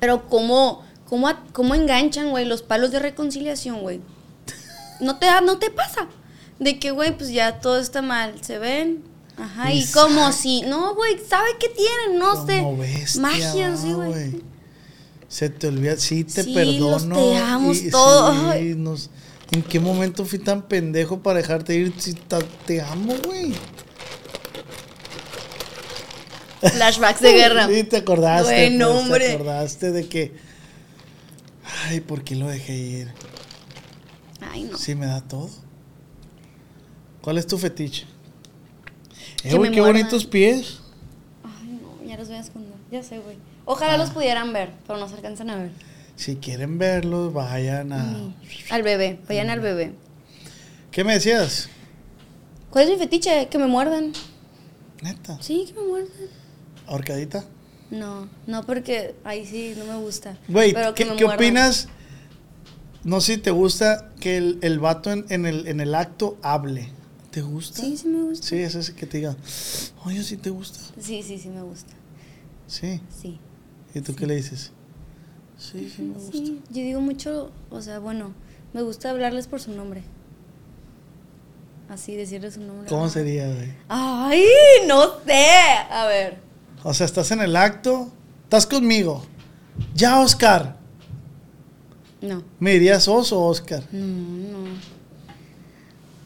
Speaker 3: pero cómo, cómo, cómo enganchan, güey, los palos de reconciliación, güey. No te, no te pasa. De que, güey, pues ya todo está mal, se ven. Ajá, y
Speaker 2: Exacto.
Speaker 3: como si, no, güey, ¿sabe qué tienen? No sé.
Speaker 2: Como bestia,
Speaker 3: Magia, sí, güey.
Speaker 2: Se te olvida, sí te
Speaker 3: Sí,
Speaker 2: perdono.
Speaker 3: los te amos
Speaker 2: y-
Speaker 3: todos.
Speaker 2: sí, nos- ¿En qué momento fui tan pendejo para dejarte ir? Si ta- te amo, güey.
Speaker 3: Flashbacks de guerra.
Speaker 2: Sí, te acordaste.
Speaker 3: Bueno,
Speaker 2: pues,
Speaker 3: hombre.
Speaker 2: Te acordaste de que. Ay, ¿por qué lo dejé ir?
Speaker 3: Ay, no.
Speaker 2: Sí, me da todo. ¿Cuál es tu fetiche? Eh,
Speaker 3: Que
Speaker 2: güey,
Speaker 3: me
Speaker 2: qué
Speaker 3: muerdan.
Speaker 2: bonitos pies.
Speaker 3: Ay, no, ya los voy a esconder. Ya sé, güey. Ojalá los pudieran ver, pero no se alcanzan a ver.
Speaker 2: Si quieren verlos, vayan a.
Speaker 3: Al bebé, vayan al bebé.
Speaker 2: ¿Qué me decías?
Speaker 3: ¿Cuál es mi fetiche? Que me muerdan.
Speaker 2: Neta.
Speaker 3: Sí, que me muerdan.
Speaker 2: ¿Ahorcadita?
Speaker 3: No, no porque ahí sí no me gusta.
Speaker 2: Güey, ¿qué, qué opinas? No sé si te gusta que el, el vato en, en el, en el acto hable. ¿Te gusta?
Speaker 3: Sí, sí me gusta.
Speaker 2: Sí, es ese que te diga, oye, sí te gusta.
Speaker 3: Sí, sí, sí me gusta.
Speaker 2: Sí.
Speaker 3: Sí.
Speaker 2: ¿Y tú qué le dices? Sí, sí me gusta.
Speaker 3: Sí, yo digo mucho, o sea, bueno, me gusta hablarles por su nombre. Así, decirles su nombre.
Speaker 2: ¿Cómo sería, güey?
Speaker 3: Ay, no sé. A ver.
Speaker 2: O sea, estás en el acto, estás conmigo. Ya, Oscar.
Speaker 3: No.
Speaker 2: ¿Me dirías oso, Oscar?
Speaker 3: No, no.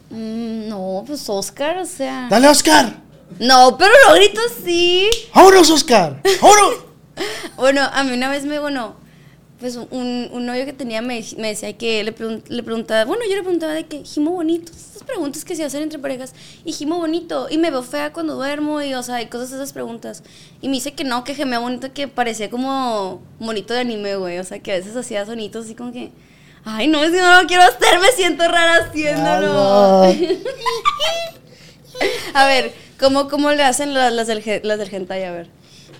Speaker 3: Mm, no, pues Oscar, o sea.
Speaker 2: ¡Dale, Oscar!
Speaker 3: No, pero lo grito así.
Speaker 2: ¡Vámonos, Oscar! ¡Vámonos!
Speaker 3: Bueno, a mí una vez me, bueno, pues un, un novio que tenía me, me decía que le, pregun- le preguntaba, bueno, yo le preguntaba de que gimo bonito, esas preguntas que se hacen entre parejas, y gimo bonito, y me veo fea cuando duermo, y o sea, y cosas de esas preguntas. Y me dice que no, que gemea bonito, que parecía como bonito de anime, güey, o sea, que a veces hacía sonitos así como que, ay, no, si no lo quiero hacer, me siento rara haciéndolo. A ver, ¿cómo, cómo le hacen las, las, del, las del hentai? A ver.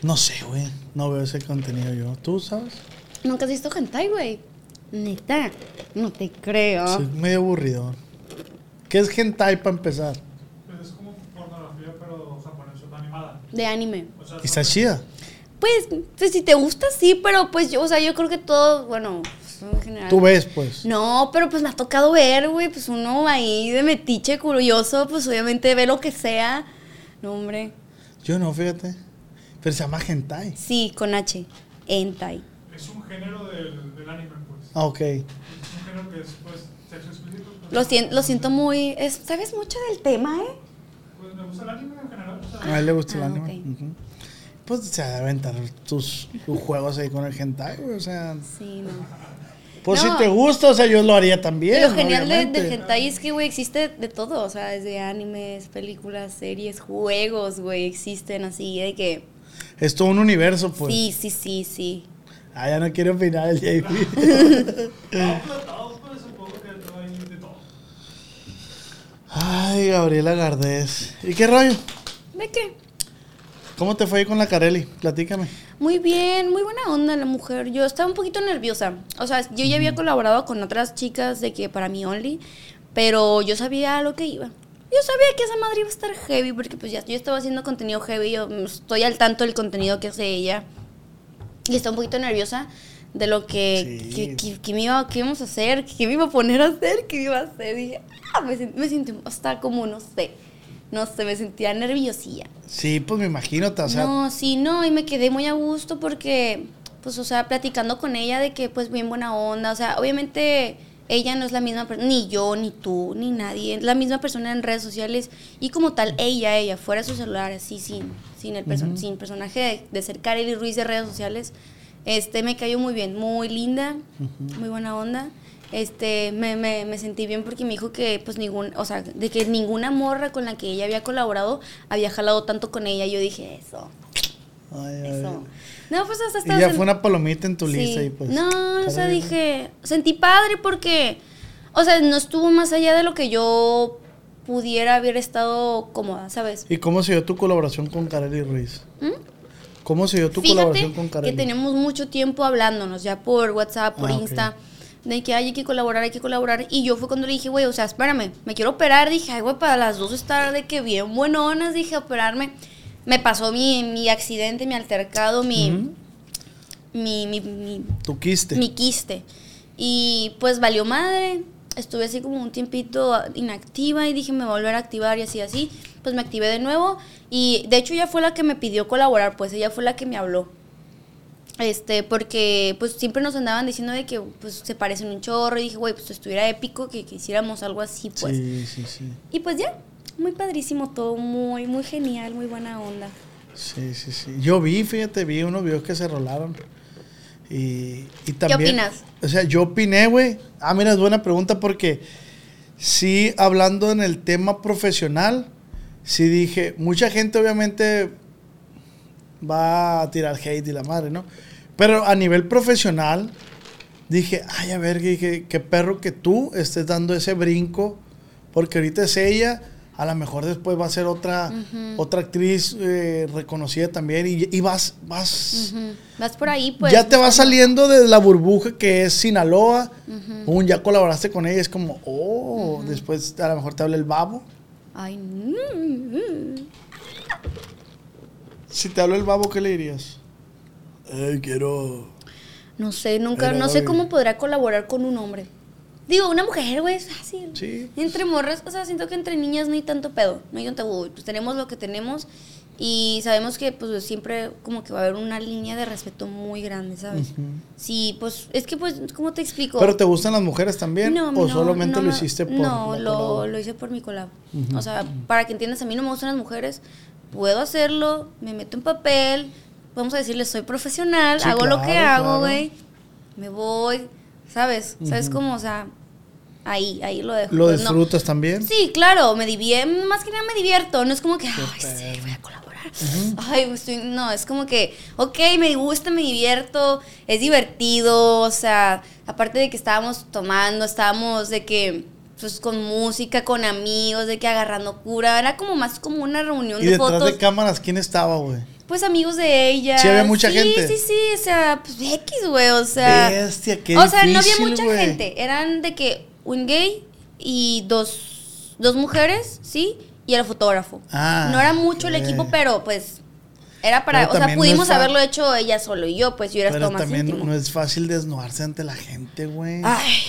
Speaker 2: No sé, güey. No veo ese contenido yo. ¿Tú sabes?
Speaker 3: ¿Nunca has visto hentai, güey? Neta, no te creo.
Speaker 2: Sí, medio aburrido. ¿Qué es hentai para empezar?
Speaker 5: Pues es como pornografía, pero japonesa, animada.
Speaker 3: De anime.
Speaker 5: O sea,
Speaker 2: ¿Y está chida?
Speaker 3: Pues, pues si te gusta, sí, pero pues yo, o sea, yo creo que todo, bueno, pues, en general.
Speaker 2: Tú ves, pues.
Speaker 3: No, pero pues me ha tocado ver, güey, pues uno ahí de metiche curioso, pues obviamente ve lo que sea. No, hombre.
Speaker 2: Yo no, fíjate. Pero se llama hentai.
Speaker 3: Sí, con H. Hentai.
Speaker 5: Es un género del, del anime, pues.
Speaker 2: Ah, ok.
Speaker 5: Es un género que es, pues, sexo explícito. pues.
Speaker 3: Lo, sien- lo siento muy... es- ¿Sabes mucho del tema, eh?
Speaker 5: Pues me gusta el anime en general. O sea,
Speaker 2: A él le gusta el
Speaker 3: Ah,
Speaker 2: anime. Pues se ha de aventar tus, tus juegos ahí con el hentai, güey, O sea,
Speaker 3: Sí, no.
Speaker 2: pues
Speaker 3: No.
Speaker 2: si te gusta, o sea, yo lo haría también.
Speaker 3: lo genial de,
Speaker 2: obviamente.
Speaker 3: del hentai es que, güey, existe de todo. O sea, desde animes, películas, series, juegos, güey, existen así de que...
Speaker 2: Es todo un universo, pues.
Speaker 3: Sí, sí, sí, sí.
Speaker 2: Ah, ya no quiero opinar el JP. Ay, Gabriela Gardés. ¿Y qué rollo?
Speaker 3: ¿De qué?
Speaker 2: ¿Cómo te fue ahí con la Carelli? Platícame.
Speaker 3: Muy bien, muy buena onda la mujer. Yo estaba un poquito nerviosa. O sea, yo ya había colaborado con otras chicas de que para mi Only, pero yo sabía a lo que iba. Yo sabía que esa madre iba a estar heavy porque pues ya yo estaba haciendo contenido heavy, yo estoy al tanto del contenido que hace ella. Y estaba un poquito nerviosa de lo que,
Speaker 2: Sí.
Speaker 3: que, que- que me iba, que íbamos a hacer, que me iba a poner a hacer, que iba a hacer. dije, ah, me, me sentí hasta como, no sé, no sé, me sentía nerviosilla.
Speaker 2: Sí, pues me imagino, o sea,
Speaker 3: no, sí, no, y me quedé muy a gusto porque, pues, o sea, platicando con ella de que, pues, bien buena onda, o sea, obviamente ella no es la misma persona, ni yo, ni tú, ni nadie, es la misma persona en redes sociales y como tal, ella, ella, fuera de su celular, así, sin, sin el perso- sin personaje de, de ser Kareli Ruiz de redes sociales, este, me cayó muy bien, muy linda, muy buena onda. Este, me, me, me sentí bien porque me dijo que, pues, ningún, o sea, de que ninguna morra con la que ella había colaborado había jalado tanto con ella. Yo dije, eso,
Speaker 2: ay, ay,
Speaker 3: eso. No, pues hasta
Speaker 2: Y
Speaker 3: estaba
Speaker 2: ya
Speaker 3: sen-
Speaker 2: fue una palomita en tu
Speaker 3: Sí.
Speaker 2: lista y pues.
Speaker 3: No, o sea, dije, sentí padre porque, o sea, no estuvo más allá de lo que yo pudiera haber estado cómoda, ¿sabes?
Speaker 2: ¿Y cómo se dio tu colaboración con Kareli Ruiz?
Speaker 3: ¿Mm?
Speaker 2: ¿Cómo se dio tu
Speaker 3: Fíjate
Speaker 2: colaboración con
Speaker 3: que
Speaker 2: Kareli?
Speaker 3: tenemos mucho tiempo hablándonos, ya por WhatsApp, por
Speaker 2: Ah.
Speaker 3: Insta, de que "Ay, hay que colaborar, hay que colaborar. Y yo fue cuando le dije, güey, o sea, espérame, me quiero operar. Dije, ay, güey, para las dos estar de que bien buenonas, dije, operarme. Me pasó mi, mi accidente, mi altercado, mi, mi, mi, mi,
Speaker 2: Tu quiste.
Speaker 3: mi quiste. Y pues valió madre. Estuve así como un tiempito inactiva y dije me voy a volver a activar y así así. Pues me activé de nuevo y de hecho ella fue la que me pidió colaborar, pues ella fue la que me habló. Este, porque pues siempre nos andaban diciendo de que pues se parecen un chorro y dije, güey, pues estuviera épico que, que hiciéramos algo así, pues.
Speaker 2: Sí, sí, sí.
Speaker 3: Y pues ya, muy padrísimo todo, muy, muy genial, muy buena onda.
Speaker 2: Sí, sí, sí. Yo vi, fíjate, vi unos videos que se rolaron. Y, y también.
Speaker 3: opinas?
Speaker 2: O sea, yo opiné, güey. Ah, mira, es buena pregunta porque sí, hablando en el tema profesional, sí dije, mucha gente obviamente va a tirar hate y la madre, ¿no? Pero a nivel profesional, dije, ay, a ver, dije, qué perro que tú estés dando ese brinco, porque ahorita es ella, a lo mejor después va a ser otra, otra actriz eh, reconocida también, y, y vas, vas.
Speaker 3: Vas por ahí, pues.
Speaker 2: ya te vas saliendo de la burbuja que es Sinaloa, un ya colaboraste con ella, es como, oh, después a lo mejor te habla el babo.
Speaker 3: Ay, mm,
Speaker 2: Si te habla el babo, ¿qué le dirías? Ay, quiero...
Speaker 3: No sé, nunca,
Speaker 2: Pero,
Speaker 3: no sé cómo podrá colaborar con un hombre. Digo, una mujer, güey, es fácil.
Speaker 2: Sí.
Speaker 3: Entre morras, o sea, siento que entre niñas no hay tanto pedo, no hay tanto tabú. Pues tenemos lo que tenemos y sabemos que pues siempre como que va a haber una línea de respeto muy grande, ¿sabes? Sí, pues es que pues, ¿cómo te explico?
Speaker 2: ¿Pero te gustan las mujeres también?
Speaker 3: No,
Speaker 2: ¿O
Speaker 3: no,
Speaker 2: solamente
Speaker 3: no
Speaker 2: lo hiciste por
Speaker 3: No, lo, lo hice por mi collab. O sea, para que entiendas, a mí no me gustan las mujeres, puedo hacerlo, me meto en papel, vamos a decirle, soy profesional,
Speaker 2: Sí,
Speaker 3: hago lo que hago,
Speaker 2: claro.
Speaker 3: güey, me voy, ¿sabes? ¿Sabes cómo? O sea, ahí, ahí lo dejo.
Speaker 2: ¿Lo
Speaker 3: Pues, no.
Speaker 2: disfrutas también?
Speaker 3: Sí, claro, me divierto, más que nada me divierto, no es como que, ay, sí, voy a colaborar. Ay, estoy- no, es como que, ok, me gusta, me divierto, es divertido, o sea, aparte de que estábamos tomando, estábamos de que, pues con música, con amigos, de que agarrando cura, era como más como una reunión
Speaker 2: ¿Y
Speaker 3: de
Speaker 2: detrás
Speaker 3: fotos.
Speaker 2: de cámaras quién estaba, güey?
Speaker 3: pues amigos de ella.
Speaker 2: Sí, había mucha
Speaker 3: sí,
Speaker 2: gente.
Speaker 3: Sí, sí, o sea, pues X, güey, o sea.
Speaker 2: Bestia, qué
Speaker 3: O sea, no había mucha gente. Eran de que un gay y dos, dos mujeres, ¿sí? Y el fotógrafo.
Speaker 2: Ah,
Speaker 3: no era mucho el equipo, pero pues era para,
Speaker 2: Pero
Speaker 3: o sea,
Speaker 2: no
Speaker 3: pudimos haberlo hecho ella solo y yo, pues yo
Speaker 2: Pero
Speaker 3: estado más
Speaker 2: también
Speaker 3: íntimo.
Speaker 2: no es fácil desnudarse ante la gente, güey.
Speaker 3: Ay,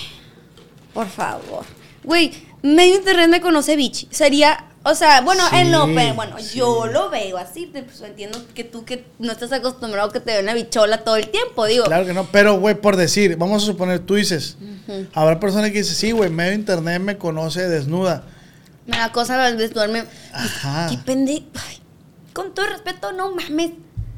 Speaker 3: por favor. Güey, medio internet me conoce bichi. Sería, o sea, bueno,
Speaker 2: Sí,
Speaker 3: él no, pero bueno,
Speaker 2: sí.
Speaker 3: yo lo veo así. Pues entiendo que tú que no estás acostumbrado que te den una bichola todo el tiempo, digo.
Speaker 2: Claro que no, pero güey, por decir, vamos a suponer, tú dices, habrá personas que dicen, sí, güey, medio internet me conoce desnuda.
Speaker 3: Me da cosa desnudarme.
Speaker 2: Ajá.
Speaker 3: Qué pende. ay, Con todo respeto, no mames.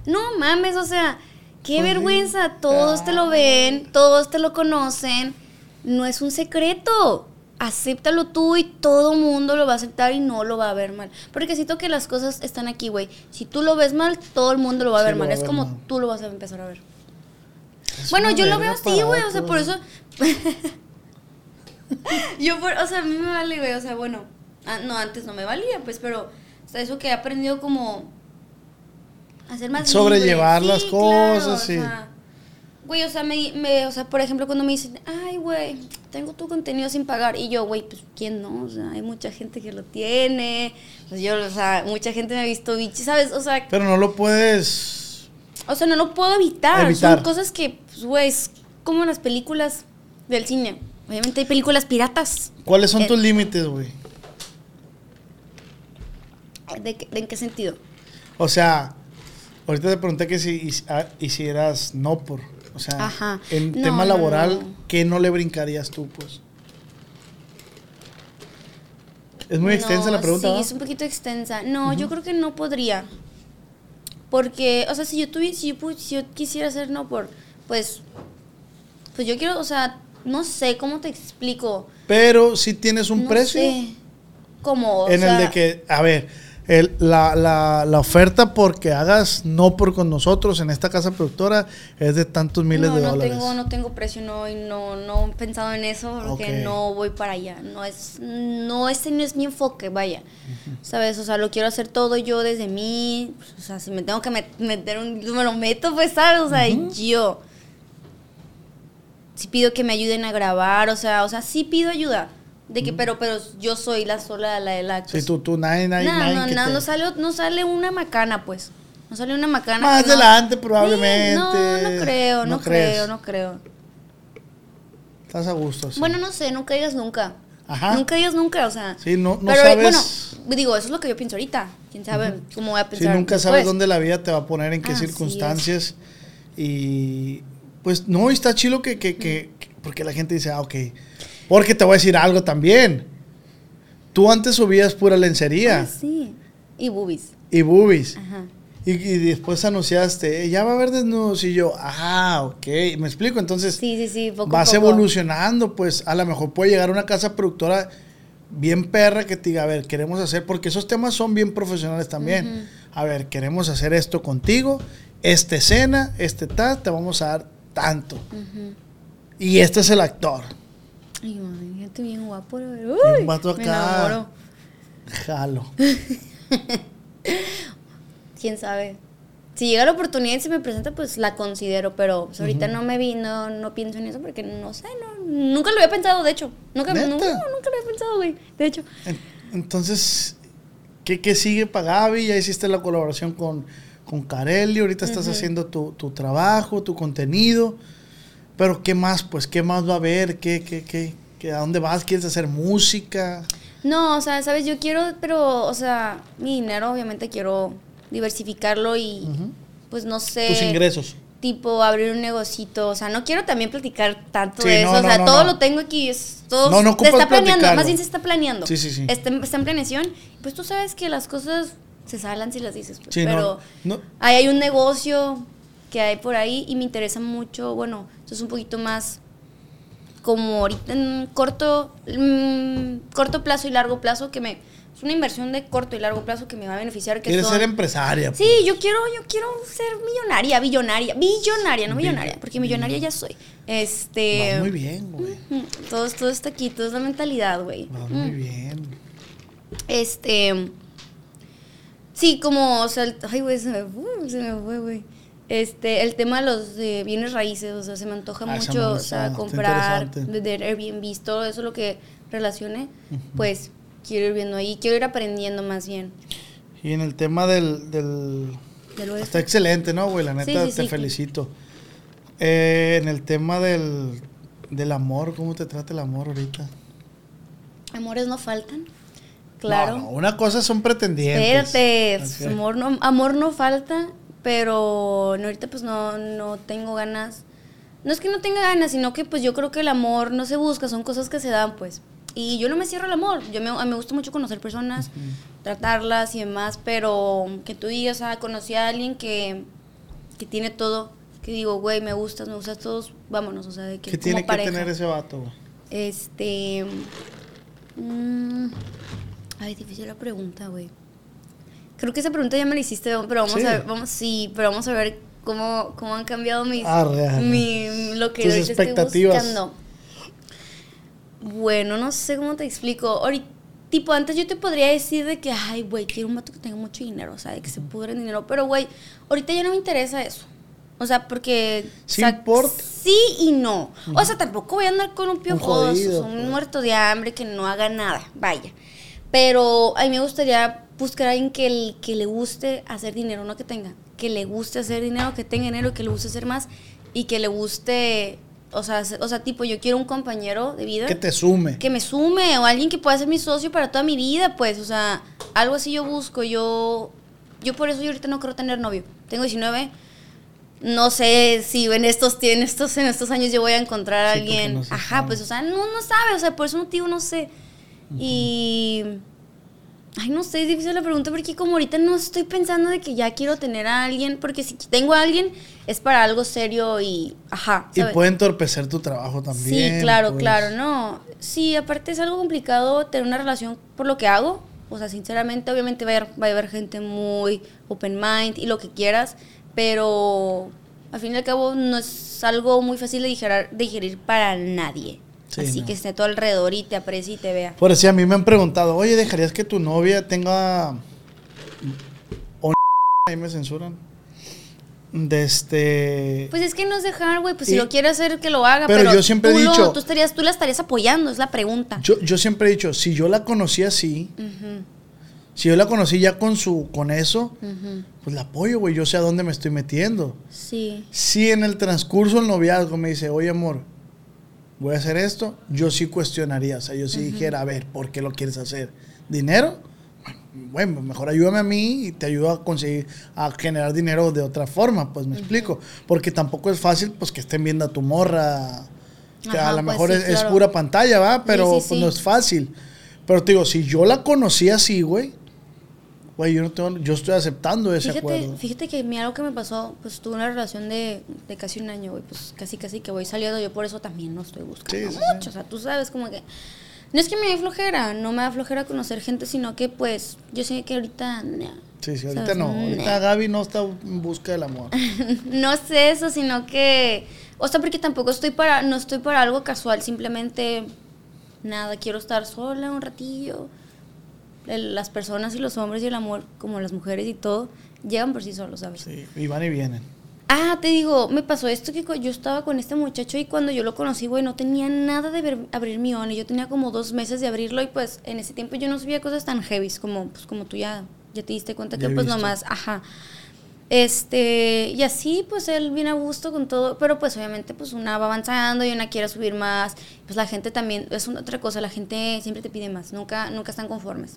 Speaker 3: No mames, o sea, qué
Speaker 2: Pues
Speaker 3: vergüenza. Todos te lo ven, todos te lo conocen. No es un secreto. Acéptalo tú y todo mundo lo va a aceptar y no lo va a ver mal. Porque siento que las cosas están aquí, güey. Si tú lo ves mal, todo el mundo lo va a
Speaker 2: Sí,
Speaker 3: ver mal.
Speaker 2: a
Speaker 3: Es
Speaker 2: ver
Speaker 3: como
Speaker 2: mal.
Speaker 3: tú lo vas a empezar a ver.
Speaker 2: Es
Speaker 3: Bueno, yo lo veo así, güey. O sea, por eso. yo, por, o sea, a mí me vale, güey. O sea, bueno. ah, no, antes no me valía, pues, pero. O sea, eso que he aprendido como. a ser más.
Speaker 2: Sobrellevar
Speaker 3: libre.
Speaker 2: las
Speaker 3: Sí,
Speaker 2: cosas,
Speaker 3: claro, o
Speaker 2: sí.
Speaker 3: sea, Güey, o sea, me, me- o sea, por ejemplo, cuando me dicen, ay, güey, tengo tu contenido sin pagar. Y yo, güey, pues, ¿quién no? O sea, hay mucha gente que lo tiene. Pues yo, o sea, mucha gente me ha visto bichi, ¿sabes? O sea,
Speaker 2: Pero no lo puedes...
Speaker 3: o sea, no lo puedo evitar.
Speaker 2: Evitar.
Speaker 3: Son cosas que, pues, güey, es como en las películas del cine. Obviamente hay películas piratas.
Speaker 2: ¿Cuáles son
Speaker 3: Eh,
Speaker 2: tus límites, güey?
Speaker 3: ¿De, en qué sentido?
Speaker 2: O sea, ahorita te pregunté que si ah, hicieras no por... O sea,
Speaker 3: Ajá.
Speaker 2: en
Speaker 3: No,
Speaker 2: tema laboral,
Speaker 3: no.
Speaker 2: ¿qué no le brincarías tú, pues? Es muy extensa la pregunta,
Speaker 3: Sí,
Speaker 2: ¿va?
Speaker 3: es un poquito extensa. No, yo creo que no podría. Porque, o sea, si yo tuviera, si si yo quisiera hacer no por, pues, pues yo quiero, o sea, no sé, ¿cómo te explico?
Speaker 2: Pero si tienes un precio
Speaker 3: sé. Como, o
Speaker 2: en el de que, a ver, el- la, la, la oferta porque hagas no por con nosotros en esta casa productora es de tantos miles
Speaker 3: no,
Speaker 2: de
Speaker 3: no
Speaker 2: dólares.
Speaker 3: Tengo, no tengo precio, no, no, no he pensado en eso porque no voy para allá. No es, no, ese no es mi enfoque, vaya. ¿Sabes? O sea, lo quiero hacer todo yo desde mí. O sea, si me tengo que met- meter un, me lo meto, pues, ¿sabes? O sea, yo. Si pido que me ayuden a grabar, o sea, o sea, sí pido ayuda. De que, pero, pero yo soy la sola, la de la.
Speaker 2: Si tú, tú, nadie, nadie,
Speaker 3: no,
Speaker 2: nadie
Speaker 3: no,
Speaker 2: que
Speaker 3: no,
Speaker 2: te-
Speaker 3: no sale, no sale una macana, pues. No sale una macana.
Speaker 2: Más
Speaker 3: no-
Speaker 2: adelante,
Speaker 3: Sí,
Speaker 2: probablemente.
Speaker 3: no, no creo, no, creo, no creo.
Speaker 2: Estás a gusto, sí.
Speaker 3: Bueno, no sé, nunca digas nunca.
Speaker 2: Ajá.
Speaker 3: Nunca digas nunca, o sea.
Speaker 2: Sí, no- no
Speaker 3: pero,
Speaker 2: sabes-
Speaker 3: Bueno, digo, eso es lo que yo pienso ahorita. Quién sabe cómo voy a pensar.
Speaker 2: nunca sabes dónde la vida te va a poner, en qué circunstancias. Y pues no, está chilo que, que, que- que- porque la gente dice, ah, ok. Porque te voy a decir algo también. Tú antes subías pura lencería
Speaker 3: Ah, sí. Y boobies.
Speaker 2: y boobies.
Speaker 3: Ajá.
Speaker 2: Y, y después anunciaste, "Eh, ya va a haber desnudos. Y yo, ah, ok. Me explico. Entonces,
Speaker 3: Sí, sí, sí. Poco
Speaker 2: vas
Speaker 3: poco.
Speaker 2: evolucionando. Pues a lo mejor puede llegar una casa productora bien perra que te diga, a ver, queremos hacer, porque esos temas son bien profesionales también. A ver, queremos hacer esto contigo, esta escena, este tal, te vamos a dar tanto. Y este es el actor.
Speaker 3: Ay, madre, gente bien guapo. la verdad.
Speaker 2: Y un
Speaker 3: Uy,
Speaker 2: vato
Speaker 3: me
Speaker 2: acá.
Speaker 3: enamoro.
Speaker 2: Jalo.
Speaker 3: Quién sabe. Si llega la oportunidad y se me presenta, pues la considero, pero pues, ahorita no me vi, no, no pienso en eso porque no sé, no, nunca lo había pensado, de hecho. Nunca, nunca, nunca lo había pensado, güey. De hecho.
Speaker 2: En- Entonces, ¿qué, qué sigue para Gaby? Ya hiciste la colaboración con, con Carelli, ahorita estás haciendo tu, tu trabajo, tu contenido. Pero ¿qué más? Pues, ¿qué más va a haber? ¿Qué, qué, qué, qué- ¿A dónde vas? ¿Quieres hacer música?
Speaker 3: No, o sea, sabes, yo quiero, pero, o sea, mi dinero obviamente quiero diversificarlo y, pues no sé.
Speaker 2: Tus ingresos.
Speaker 3: Tipo, abrir un negocito. O sea, no quiero también platicar tanto
Speaker 2: Sí,
Speaker 3: de eso.
Speaker 2: no,
Speaker 3: o sea,
Speaker 2: no,
Speaker 3: todo lo tengo aquí. Es, todo
Speaker 2: No, no
Speaker 3: se está planeando.
Speaker 2: platicarlo.
Speaker 3: Más bien se está planeando.
Speaker 2: Sí, sí, sí.
Speaker 3: Está, está en planeación. Pues tú sabes que las cosas se salen si las dices. pues,
Speaker 2: Sí,
Speaker 3: pero
Speaker 2: no.
Speaker 3: ahí hay un negocio que hay por ahí y me interesa mucho. Bueno, esto es un poquito más como ahorita en corto, mm, corto plazo y largo plazo que me es una inversión de corto y largo plazo que me va a beneficiar que
Speaker 2: Quieres
Speaker 3: son-
Speaker 2: ser empresaria.
Speaker 3: Sí, yo quiero yo quiero ser millonaria, billonaria, billonaria, no millonaria, porque millonaria ya soy. Este
Speaker 2: Vas muy bien, güey.
Speaker 3: todo, todo está aquí, todo es la mentalidad, güey.
Speaker 2: Vas
Speaker 3: Mm.
Speaker 2: muy bien.
Speaker 3: Este. Sí, como, o sea, el- ay, güey, se me, uh, se me fue, güey. Este, el tema de los de bienes raíces, o sea, se me antoja
Speaker 2: Ah,
Speaker 3: mucho, o sea, comprar, vender Airbnb, todo eso lo que relacione, pues quiero ir viendo ahí, quiero ir aprendiendo más bien.
Speaker 2: Y en el tema del... del está excelente, ¿no, güey? La neta,
Speaker 3: Sí, sí,
Speaker 2: te
Speaker 3: sí.
Speaker 2: felicito. Eh, en el tema del, del amor, ¿cómo te trata el amor ahorita?
Speaker 3: Amores no faltan, claro.
Speaker 2: No, no, una cosa son pretendientes.
Speaker 3: Espérate, amor no, amor no falta, pero no, ahorita pues no, no tengo ganas. No es que no tenga ganas, sino que pues yo creo que el amor no se busca, son cosas que se dan pues. Y yo no me cierro al amor, yo me, me gusta mucho conocer personas, tratarlas y demás, pero que tú digas, ah, conocí a alguien que, que tiene todo, que digo, güey, me gustas, me gustas todos, vámonos, o sea, de que
Speaker 2: ¿Qué tiene que
Speaker 3: pareja.
Speaker 2: tener ese vato, güey?
Speaker 3: Este. mm, ay, difícil la pregunta, güey. Creo que esa pregunta ya me la hiciste, pero vamos
Speaker 2: Sí.
Speaker 3: a ver, vamos, sí, pero vamos a ver cómo, cómo han cambiado mis,
Speaker 2: Arre, arre.
Speaker 3: mi- lo que
Speaker 2: Tus
Speaker 3: ahorita estoy
Speaker 2: expectativas.
Speaker 3: buscando. Bueno, no sé cómo te explico. Ahorita, tipo, antes yo te podría decir de que, ay, güey, quiero un vato que tenga mucho dinero, o sea, de que se pudre en dinero. Pero, güey, ahorita ya no me interesa eso. O sea, porque...
Speaker 2: Sí
Speaker 3: o sea,
Speaker 2: importa.
Speaker 3: Sí y no. O sea, tampoco voy a andar con un piojoso,
Speaker 2: jodido,
Speaker 3: un
Speaker 2: pues.
Speaker 3: muerto de hambre que no haga nada, vaya. Pero a mí me gustaría buscar a alguien que, el- que le guste hacer dinero, no que tenga. Que le guste hacer dinero, que tenga dinero, que le guste hacer más y que le guste, o sea, o sea tipo, yo quiero un compañero de vida
Speaker 2: Que te sume.
Speaker 3: que me sume o alguien que pueda ser mi socio para toda mi vida, pues, o sea, algo así yo busco. Yo, yo por eso yo ahorita no quiero tener novio. Tengo 19. No sé si en estos, en estos, en estos años yo voy a encontrar a
Speaker 2: Sí,
Speaker 3: alguien.
Speaker 2: no
Speaker 3: Ajá,
Speaker 2: sabe.
Speaker 3: pues, o sea, no, no sabe, o sea, por ese motivo no sé. Y. Ay, no sé, es difícil la pregunta porque como ahorita no estoy pensando de que ya quiero tener a alguien, porque si tengo a alguien es para algo serio y. Ajá.
Speaker 2: Y puede entorpecer tu trabajo también.
Speaker 3: Sí, claro,
Speaker 2: pues.
Speaker 3: claro, no. Sí, aparte es algo complicado tener una relación por lo que hago. O sea, sinceramente, obviamente va a haber, va a haber gente muy open mind y lo que quieras, pero al fin y al cabo no es algo muy fácil de digerir, de digerir para nadie.
Speaker 2: Sí,
Speaker 3: Así
Speaker 2: no.
Speaker 3: que esté a tu alrededor y te aprecie y te vea.
Speaker 2: Por eso a mí me han preguntado, oye, ¿dejarías que tu novia tenga... o ahí me censuran? De este...
Speaker 3: Pues es que no es dejar, güey, pues
Speaker 2: Y-
Speaker 3: si lo quiere hacer, que lo haga.
Speaker 2: Pero
Speaker 3: Pero,
Speaker 2: yo siempre he
Speaker 3: tú lo-
Speaker 2: dicho-
Speaker 3: tú, estarías, tú la estarías apoyando, es la pregunta.
Speaker 2: Yo, yo siempre he dicho, si yo la conocí así, si yo la conocí ya con su con eso, pues la apoyo, güey, yo sé a dónde me estoy metiendo.
Speaker 3: Sí.
Speaker 2: Si en el transcurso del noviazgo me dice, oye, amor, voy a hacer esto, yo sí cuestionaría, o sea, yo sí dijera, a ver, ¿por qué lo quieres hacer? ¿Dinero? Bueno, mejor ayúdame a mí y te ayudo a conseguir, a generar dinero de otra forma, pues me explico. Porque tampoco es fácil, pues que estén viendo a tu morra, que
Speaker 3: Ajá,
Speaker 2: a lo
Speaker 3: pues
Speaker 2: mejor
Speaker 3: sí,
Speaker 2: es, es
Speaker 3: claro.
Speaker 2: pura pantalla, ¿va? Pero
Speaker 3: sí,
Speaker 2: pues
Speaker 3: sí.
Speaker 2: no es fácil. Pero te digo, si yo la conocí así, güey, güey, yo no tengo, yo estoy aceptando ese
Speaker 3: Fíjate,
Speaker 2: acuerdo.
Speaker 3: fíjate que a mí algo que me pasó, pues tuve una relación de, de casi un año, güey, pues casi casi que voy saliendo, yo por eso también no estoy buscando
Speaker 2: Sí,
Speaker 3: mucho,
Speaker 2: sí.
Speaker 3: o sea, tú sabes como que, no es que me dé flojera, no me da flojera conocer gente, sino que pues yo sé que ahorita.
Speaker 2: Sí, sí, ahorita
Speaker 3: ¿Sabes?
Speaker 2: no. Ahorita. Gaby no está en busca del amor.
Speaker 3: no sé eso, sino que, o sea, porque tampoco estoy para, no estoy para algo casual, simplemente, nada, quiero estar sola un ratillo, El- las personas y los hombres y el amor, como las mujeres y todo, llegan por sí solos, ¿sabes?
Speaker 2: Sí, y van y vienen.
Speaker 3: Ah, te digo, me pasó esto que yo estaba con este muchacho y cuando yo lo conocí, güey, no tenía nada de ver- abrir mi ONI. Yo tenía como dos meses de abrirlo y pues en ese tiempo yo no sabía cosas tan heavy como, pues, como tú ya, ya te diste cuenta que pues
Speaker 2: visto.
Speaker 3: nomás, ajá. Este, y así pues él viene a gusto con todo, pero pues obviamente pues una va avanzando y una quiere subir más. Pues la gente también, es una otra cosa, la gente siempre te pide más, nunca, nunca están conformes.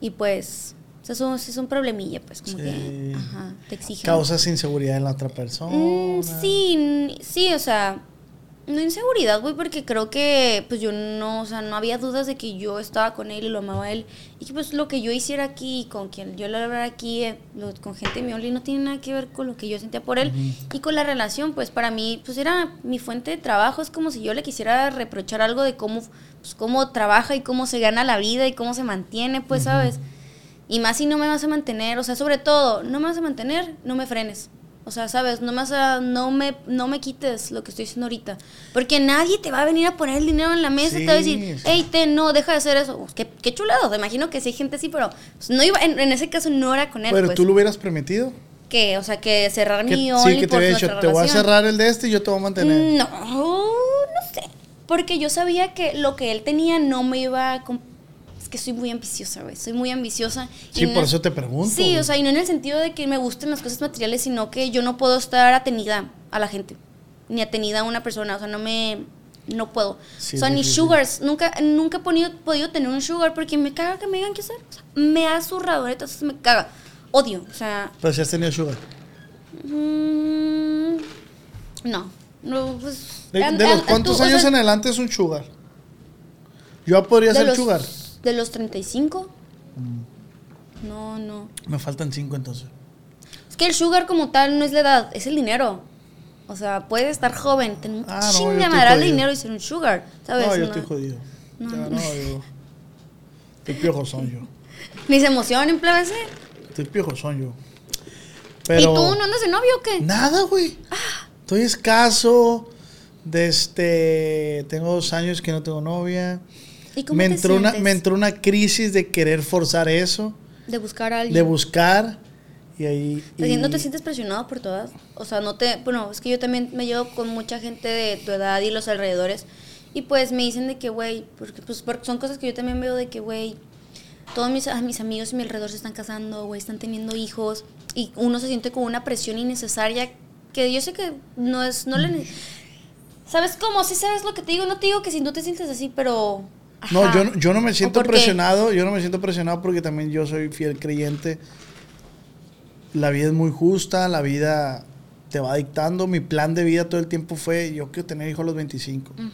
Speaker 3: Y pues, eso es un problemilla, pues como
Speaker 2: Sí.
Speaker 3: que, ajá, te exigen.
Speaker 2: Causas inseguridad en la otra persona.
Speaker 3: Mm, sí, sí, o sea, no inseguridad, güey, porque creo que pues yo no, o sea, no había dudas de que yo estaba con él y lo amaba a él. Y que pues lo que yo hiciera aquí, con quien yo lo hablara aquí, eh, lo- con gente mi no tiene nada que ver con lo que yo sentía por él. Y con la relación, pues para mí, pues era mi fuente de trabajo, es como si yo le quisiera reprochar algo de cómo, pues cómo trabaja y cómo se gana la vida y cómo se mantiene, pues, ¿sabes? Y más si no me vas a mantener, o sea, sobre todo, no me vas a mantener, no me frenes. O sea, sabes, no me, vas a- no me, no me quites lo que estoy haciendo ahorita. Porque nadie te va a venir a poner el dinero en la mesa y te va a decir,
Speaker 2: Sí, sí.
Speaker 3: hey, te, no, deja de hacer eso. Pues, qué, qué chulado, te imagino que sí hay gente así, pero pues, no iba, en, en ese caso no era con él.
Speaker 2: Pero
Speaker 3: pues.
Speaker 2: tú lo hubieras permitido.
Speaker 3: que, o sea, que cerrar
Speaker 2: Que-
Speaker 3: mi
Speaker 2: sí,
Speaker 3: Only
Speaker 2: que te dicho, te voy a
Speaker 3: relación".
Speaker 2: cerrar el de este y yo te voy a mantener.
Speaker 3: No, no sé. Porque yo sabía que lo que él tenía no me iba a... que soy muy ambiciosa, güey. Soy muy ambiciosa.
Speaker 2: Sí,
Speaker 3: no
Speaker 2: por
Speaker 3: es-
Speaker 2: eso te pregunto.
Speaker 3: Sí, o sea, y no en el sentido de que me gusten las cosas materiales, sino que yo no puedo estar atenida a la gente. Ni atenida a una persona. O sea, no me... No puedo.
Speaker 2: Sí,
Speaker 3: o sea, ni sugars. Nunca, nunca he podido, podido tener un sugar porque me caga que me digan qué hacer. O sea, me ha zurrado, entonces me caga. Odio. O sea,
Speaker 2: Pero si has tenido sugar.
Speaker 3: mm, no. No, pues...
Speaker 2: ¿De, de los cuántos
Speaker 3: tú, o
Speaker 2: años
Speaker 3: sea,
Speaker 2: en adelante es un sugar? Yo podría ser
Speaker 3: los,
Speaker 2: sugar.
Speaker 3: De los 35.
Speaker 2: Mm.
Speaker 3: No, no.
Speaker 2: Me faltan cinco entonces.
Speaker 3: Es que el sugar como tal no es la edad, es el dinero. O sea, puedes estar joven, tener un
Speaker 2: Ah, no,
Speaker 3: de dinero y ser un sugar, ¿sabes?
Speaker 2: no, yo
Speaker 3: No.
Speaker 2: estoy jodido.
Speaker 3: No.
Speaker 2: Ya, no, yo. Estoy piojosón yo.
Speaker 3: Ni se emocionen, plebes. ¿eh?
Speaker 2: Estoy piojosón yo. Pero.
Speaker 3: ¿Y tú no andas de novio o qué?
Speaker 2: Nada, güey. Estoy escaso. De este. Tengo dos años que no tengo novia.
Speaker 3: ¿Y cómo
Speaker 2: Me
Speaker 3: te
Speaker 2: entró, una, me entró una crisis de querer forzar eso.
Speaker 3: de buscar a alguien?
Speaker 2: De buscar. Y ahí.
Speaker 3: ¿Te
Speaker 2: y-
Speaker 3: ¿No te sientes presionado por todas? O sea, no te... Bueno, es que yo también me llevo con mucha gente de tu edad y los alrededores. Y pues me dicen de que, güey, porque, pues, porque son cosas que yo también veo de que, güey, todos mis, a mis amigos y mi alrededor se están casando, güey, están teniendo hijos. Y uno se siente con una presión innecesaria que yo sé que no es... No le, ¿Sabes cómo? Sí sabes lo que te digo. No te digo que si no te sientes así, pero...
Speaker 2: No,
Speaker 3: ajá.
Speaker 2: yo, no- yo no me
Speaker 3: ¿O
Speaker 2: siento presionado, yo no me siento presionado porque también yo soy fiel creyente. La vida es muy justa, la vida te va dictando. Mi plan de vida todo el tiempo fue, yo quiero tener hijos a los 25.
Speaker 3: Ujú.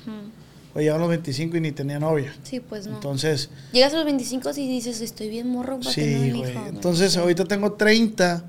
Speaker 2: Hoy llegan los 25 y ni tenía novia.
Speaker 3: Sí, pues no.
Speaker 2: Entonces,
Speaker 3: Llegas a los 25 y dices, estoy bien morro para tener
Speaker 2: sí,
Speaker 3: un
Speaker 2: güey.
Speaker 3: hijo. güey.
Speaker 2: Entonces, ahorita tengo 30.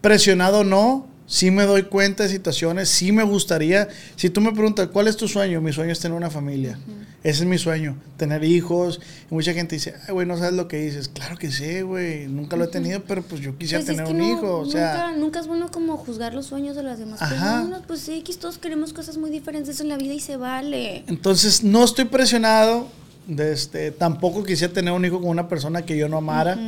Speaker 2: Presionado no, sí me doy cuenta de situaciones, sí me gustaría. Si tú me preguntas, ¿cuál es tu sueño? Mi sueño es tener una familia. Ese es mi sueño, tener hijos. Y mucha gente dice, ay, güey, no sabes lo que dices. Claro que sé, güey, nunca lo he tenido, pero pues yo quisiera
Speaker 3: Pues es
Speaker 2: tener
Speaker 3: que
Speaker 2: un
Speaker 3: no,
Speaker 2: hijo. O sea,
Speaker 3: nunca, nunca es bueno como juzgar los sueños de las demás
Speaker 2: Ajá.
Speaker 3: personas. Pues sí, todos queremos cosas muy diferentes en la vida y se vale.
Speaker 2: entonces no estoy presionado. De este, tampoco quisiera tener un hijo con una persona que yo no amara.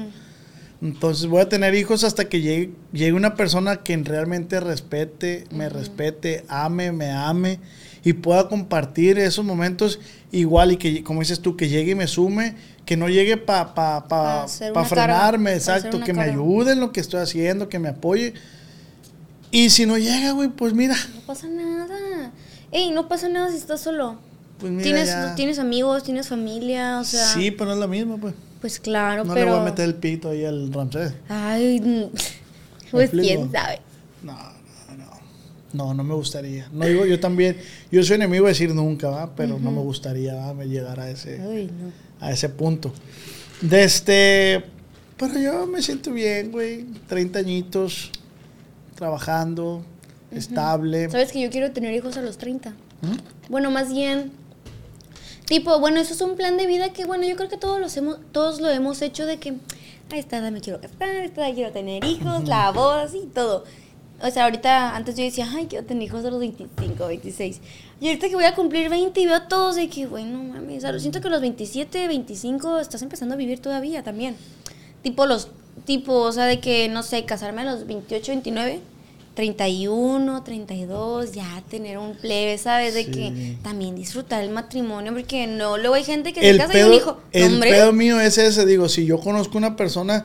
Speaker 2: Entonces voy a tener hijos hasta que llegue, llegue una persona que realmente respete, me respete, ame, me ame y pueda compartir esos momentos igual y que, como dices tú, que llegue y me sume, que no llegue para pa, pa,
Speaker 3: Pa
Speaker 2: pa frenarme, exacto, que me ayude en lo que estoy haciendo, que me apoye. Y si no llega, güey, pues mira,
Speaker 3: No pasa nada. Ey, no pasa nada si estás solo.
Speaker 2: pues mira
Speaker 3: Tienes,
Speaker 2: ya.
Speaker 3: tienes amigos, tienes familia, o sea.
Speaker 2: sí, pero no es lo mismo, pues.
Speaker 3: Pues claro,
Speaker 2: No
Speaker 3: pero.
Speaker 2: le voy a meter el pito ahí al Ramsés.
Speaker 3: Ay, pues quién sabe.
Speaker 2: No, no, no. No, no me gustaría. No digo yo también. Yo soy enemigo de decir nunca, ¿va? Pero no me gustaría ¿va? llegar a ese,
Speaker 3: Ay, no.
Speaker 2: a ese punto. De este. Pero yo me siento bien, güey. 30 añitos, trabajando, estable.
Speaker 3: ¿Sabes que yo quiero tener hijos a los 30?
Speaker 2: ¿Mm?
Speaker 3: Bueno, más bien. Tipo, bueno, eso es un plan de vida que, bueno, yo creo que todos, los hemos, todos lo hemos hecho de que a esta edad me quiero casar, a esta edad quiero tener hijos, la boda, así, todo. O sea, ahorita, antes yo decía, ay, quiero tener hijos a los 25, 26. Y ahorita que voy a cumplir 20 y veo a todos de que, güey, no mames. O sea, lo siento que a los 27, 25 estás empezando a vivir todavía también. Tipo los, tipo, o sea, de que, no sé, casarme a los 28, 29. 31, 32, ya tener un plebe, ¿sabes? De
Speaker 2: Sí.
Speaker 3: que también disfrutar el matrimonio, porque no, luego hay gente que se
Speaker 2: El
Speaker 3: casa y un
Speaker 2: pedo,
Speaker 3: hijo.
Speaker 2: el
Speaker 3: Hombre,
Speaker 2: pedo mío es ese. Digo, si yo conozco una persona,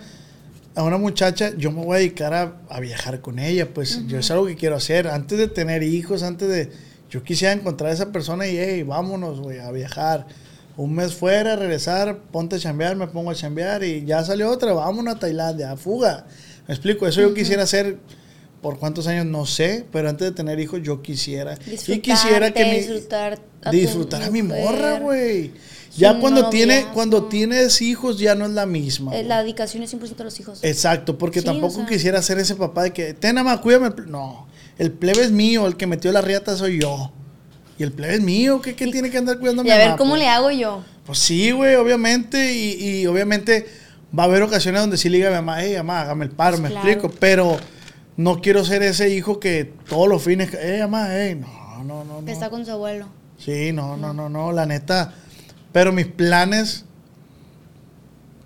Speaker 2: a una muchacha, yo me voy a dedicar a, a viajar con ella. Pues yo es algo que quiero hacer. Antes de tener hijos, antes de. Yo quisiera encontrar a esa persona y, hey, vámonos, güey, a viajar. Un mes fuera, regresar, ponte a chambear, me pongo a chambear y ya salió otra, vámonos a Tailandia, a fuga. Me explico, eso yo quisiera hacer. Por cuántos años no sé, pero antes de tener hijos yo quisiera. Y quisiera que mi,
Speaker 3: disfrutar a
Speaker 2: disfrutar a mi morra, güey. Ya cuando tiene, cuando tienes hijos ya no es la misma.
Speaker 3: Eh. La dedicación es 100% a los hijos.
Speaker 2: Exacto, porque
Speaker 3: Sí,
Speaker 2: tampoco
Speaker 3: o sea.
Speaker 2: quisiera ser ese papá de que, ten ama, cuídame. el ple-". No, el plebe es mío, el que metió la riata soy yo. Y el plebe es mío, ¿qué, qué tiene que andar cuidando a mi
Speaker 3: y a ver
Speaker 2: mamá,
Speaker 3: cómo
Speaker 2: pues?
Speaker 3: le hago yo.
Speaker 2: Pues sí, güey, obviamente. Y, y obviamente va a haber ocasiones donde sí le diga a mi mamá, hey, mamá, hágame el paro,
Speaker 3: Pues
Speaker 2: me
Speaker 3: claro.
Speaker 2: explico. Pero no quiero ser ese hijo que todos los fines, hey, mamá, hey, no, no, no.
Speaker 3: Que
Speaker 2: no.
Speaker 3: está con su abuelo.
Speaker 2: Sí, no, no, no, no, la neta. Pero mis planes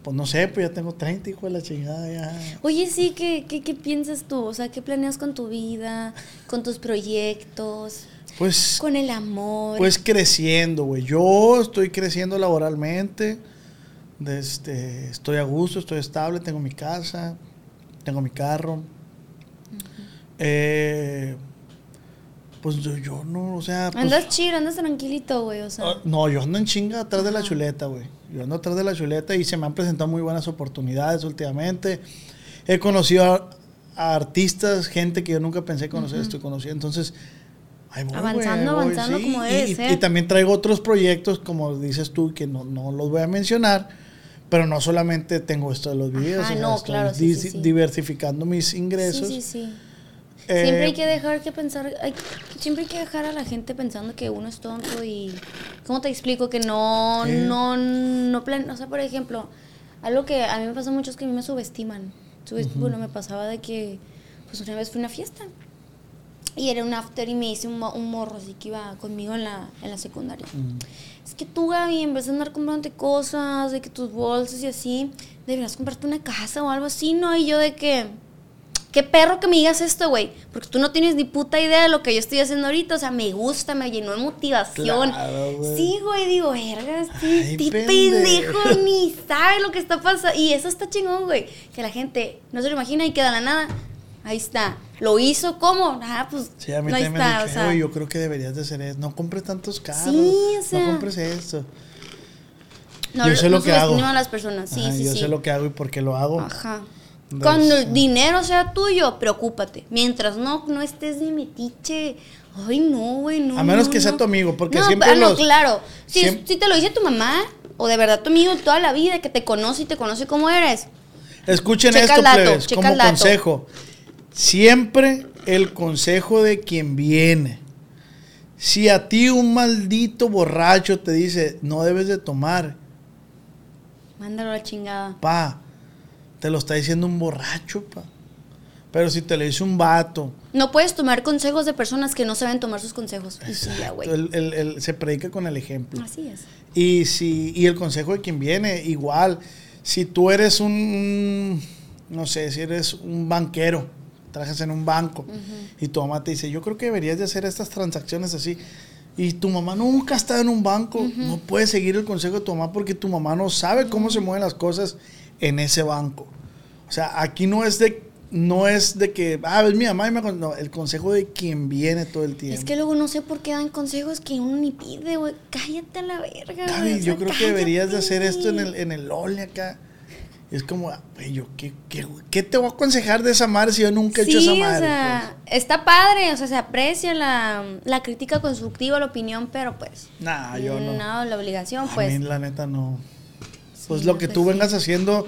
Speaker 2: Pues no sé, pues ya tengo 30, hijo de la chingada, ya.
Speaker 3: Oye, sí, ¿qué, qué, qué piensas tú? O sea, ¿qué planeas con tu vida, con tus proyectos,
Speaker 2: Pues,
Speaker 3: con el amor?
Speaker 2: pues creciendo, güey. Yo estoy creciendo laboralmente. este, estoy a gusto, estoy estable, tengo mi casa, tengo mi carro. Eh, pues yo, yo no, o sea. pues-
Speaker 3: andas chido, andas tranquilito, güey, o sea.
Speaker 2: Ah, no, yo ando en chinga atrás de la chuleta, güey. Yo ando atrás de la chuleta y se me han presentado muy buenas oportunidades últimamente. He conocido a, a artistas, gente que yo nunca pensé conocer, estoy conociendo. Entonces, ahí voy,
Speaker 3: Avanzando,
Speaker 2: voy,
Speaker 3: avanzando
Speaker 2: sí.
Speaker 3: como debe
Speaker 2: y,
Speaker 3: ser.
Speaker 2: y también traigo otros proyectos, como dices tú, que no, no los voy a mencionar. Pero no solamente tengo esto de los videos,
Speaker 3: Ajá, no,
Speaker 2: estoy
Speaker 3: claro, sí,
Speaker 2: di-
Speaker 3: sí, sí.
Speaker 2: diversificando mis ingresos.
Speaker 3: Sí, sí, sí.
Speaker 2: Eh,
Speaker 3: Siempre hay que dejar que pensar, hay- siempre hay que dejar a la gente pensando que uno es tonto y, ¿cómo te explico? Que no,
Speaker 2: Sí.
Speaker 3: no, no plan, o sea, por ejemplo, algo que a mí me pasa mucho es que a mí me subestiman. Subest- Bueno, me pasaba de que, pues una vez fui a una fiesta y era un after y me hice un morro así que iba conmigo en la, en la secundaria.
Speaker 2: Mm.
Speaker 3: Es que tú, Gaby, en vez de andar comprándote cosas, de que tus bolsas y así, deberías comprarte una casa o algo así, ¿no? Y yo de que, qué perro que me digas esto, güey, porque tú no tienes ni puta idea de lo que yo estoy haciendo ahorita, o sea, me gusta, me llenó de motivación.
Speaker 2: Claro, güey.
Speaker 3: sí, güey, digo, verga, sí,
Speaker 2: pendejo.
Speaker 3: ni sabe lo que está pasando. Y eso está chingón, güey, que la gente no se lo imagina y queda la nada. Ahí está. ¿Lo hizo cómo? Ah, pues
Speaker 2: Sí, a mí
Speaker 3: no ahí
Speaker 2: también me
Speaker 3: está, o sea.
Speaker 2: "Güey, yo creo que deberías de hacer eso. No compres tantos carros.
Speaker 3: Sí, o sea.
Speaker 2: No compres esto.
Speaker 3: No,
Speaker 2: yo sé
Speaker 3: no
Speaker 2: lo que hago.
Speaker 3: a las personas, sí,
Speaker 2: Ajá,
Speaker 3: sí,
Speaker 2: yo
Speaker 3: sí.
Speaker 2: sé lo que hago y por qué lo hago.
Speaker 3: Ajá. Cuando el dinero sea tuyo, preocúpate. Mientras no, no estés de metiche. Ay, no, güey, no.
Speaker 2: A menos
Speaker 3: no,
Speaker 2: que sea
Speaker 3: no.
Speaker 2: tu amigo, porque
Speaker 3: No,
Speaker 2: siempre
Speaker 3: ah, no,
Speaker 2: los-
Speaker 3: claro. Si, te lo dice tu mamá, o de verdad tu amigo toda la vida, que te conoce y te conoce cómo eres.
Speaker 2: Escuchen
Speaker 3: Checa
Speaker 2: esto,
Speaker 3: el dato,
Speaker 2: plebes,
Speaker 3: checa
Speaker 2: como
Speaker 3: el dato.
Speaker 2: consejo. Siempre el consejo de quien viene. Si a ti un maldito borracho te dice, no debes de tomar,
Speaker 3: Mándalo a la chingada.
Speaker 2: pa, te lo está diciendo un borracho, pa. Pero si te lo dice un vato,
Speaker 3: No puedes tomar consejos de personas que no saben tomar sus consejos. Güey.
Speaker 2: el- el- el- se predica con el ejemplo.
Speaker 3: Así es.
Speaker 2: Y si y el consejo de quien viene, igual, si tú eres un, un- no sé, si eres un banquero, trabajas en un banco y tu mamá te dice, yo creo que deberías de hacer estas transacciones así. Y tu mamá nunca ha estado en un banco, no puedes seguir el consejo de tu mamá porque tu mamá no sabe cómo se mueven las cosas en ese banco. O sea, aquí no es de no es de que, ah, es mi mamá y me acon-". no, el consejo de quien viene todo el tiempo.
Speaker 3: Es que luego no sé por qué dan consejos que uno ni pide, güey. Cállate a la verga, güey. O
Speaker 2: yo creo que deberías de hacer esto en el, en el Ole acá. Es como, güey, yo, ¿qué, qué, qué te voy a aconsejar de esa madre si yo nunca he hecho
Speaker 3: Sí,
Speaker 2: esa
Speaker 3: o
Speaker 2: madre?
Speaker 3: sea, está padre, o sea, se aprecia la, la crítica constructiva, la opinión, pero pues.
Speaker 2: pues? Nah, yo no.
Speaker 3: la obligación,
Speaker 2: a
Speaker 3: pues.
Speaker 2: mí, la neta, no. Pues lo que
Speaker 3: pues
Speaker 2: tú
Speaker 3: sí.
Speaker 2: vengas haciendo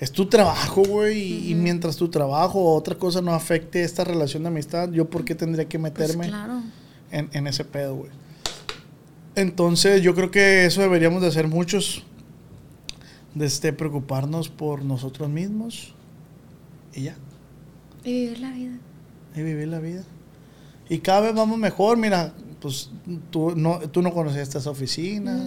Speaker 2: es tu trabajo, güey. y- Y mientras tu trabajo o otra cosa no afecte esta relación de amistad, ¿yo por qué tendría que
Speaker 3: Pues
Speaker 2: meterme
Speaker 3: claro.
Speaker 2: en, en ese pedo, güey? Entonces, yo creo que eso deberíamos de hacer muchos. De este, preocuparnos por nosotros mismos. Y ya.
Speaker 3: Y vivir la vida.
Speaker 2: y vivir la vida. Y cada vez vamos mejor, mira, pues tú no, tú no conoces estas oficinas,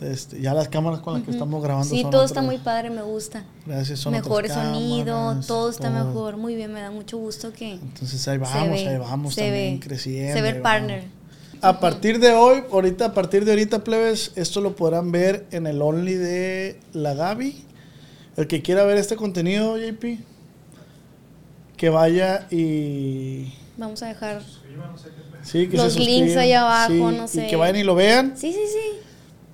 Speaker 2: este, ya las cámaras con las que estamos grabando
Speaker 3: Sí,
Speaker 2: son
Speaker 3: todo
Speaker 2: otras.
Speaker 3: está muy padre, me gusta.
Speaker 2: Gracias, son
Speaker 3: Mejor
Speaker 2: otras
Speaker 3: sonido,
Speaker 2: cámaras,
Speaker 3: todo está
Speaker 2: todo.
Speaker 3: mejor. Muy bien, me da mucho gusto que.
Speaker 2: Entonces ahí
Speaker 3: se
Speaker 2: vamos,
Speaker 3: ve,
Speaker 2: ahí vamos
Speaker 3: se
Speaker 2: también
Speaker 3: ve,
Speaker 2: creciendo.
Speaker 3: Se ve el
Speaker 2: vamos.
Speaker 3: partner.
Speaker 2: A partir de hoy, ahorita, a partir de ahorita, plebes, esto lo podrán ver en el Only de la Gaby. El que quiera ver este contenido, JP, que vaya y...
Speaker 3: Vamos a dejar.
Speaker 2: Sí, que
Speaker 3: Los links ahí abajo,
Speaker 2: sí,
Speaker 3: no sé.
Speaker 2: Y que vayan y lo vean.
Speaker 3: Sí, sí, sí.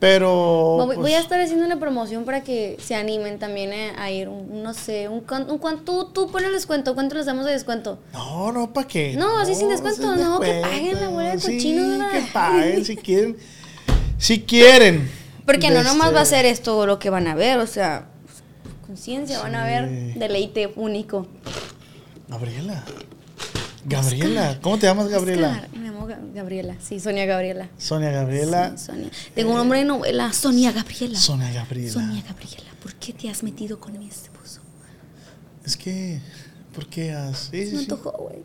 Speaker 2: Pero.
Speaker 3: voy, voy
Speaker 2: pues,
Speaker 3: a estar haciendo una promoción para que se animen también a, a ir. Un, no sé, un, un cuan- tú, tú pon el descuento. ¿Cuánto les damos de descuento?
Speaker 2: No, no, ¿para qué?
Speaker 3: No, así sin descuento, no, que paguen la bola de
Speaker 2: Sí,
Speaker 3: cochinos, ¿verdad?
Speaker 2: que paguen si quieren. Si quieren.
Speaker 3: Porque no nomás
Speaker 2: este-
Speaker 3: va a ser esto lo que van a ver, o sea, conciencia, van a ver
Speaker 2: Sí.
Speaker 3: deleite único.
Speaker 2: Gabriela. Gabriela. ¿Cómo te llamas, Gabriela?
Speaker 3: Oscar, Gabriela, sí, Sonia Gabriela.
Speaker 2: Sonia Gabriela.
Speaker 3: Sí, Sonia. Tengo un nombre de novela, Sonia Gabriela.
Speaker 2: Sonia Gabriela.
Speaker 3: Sonia Gabriela, ¿por qué te has metido con mi esposo?
Speaker 2: Es que. ¿Por qué has.? Sí,
Speaker 3: me antojó, güey.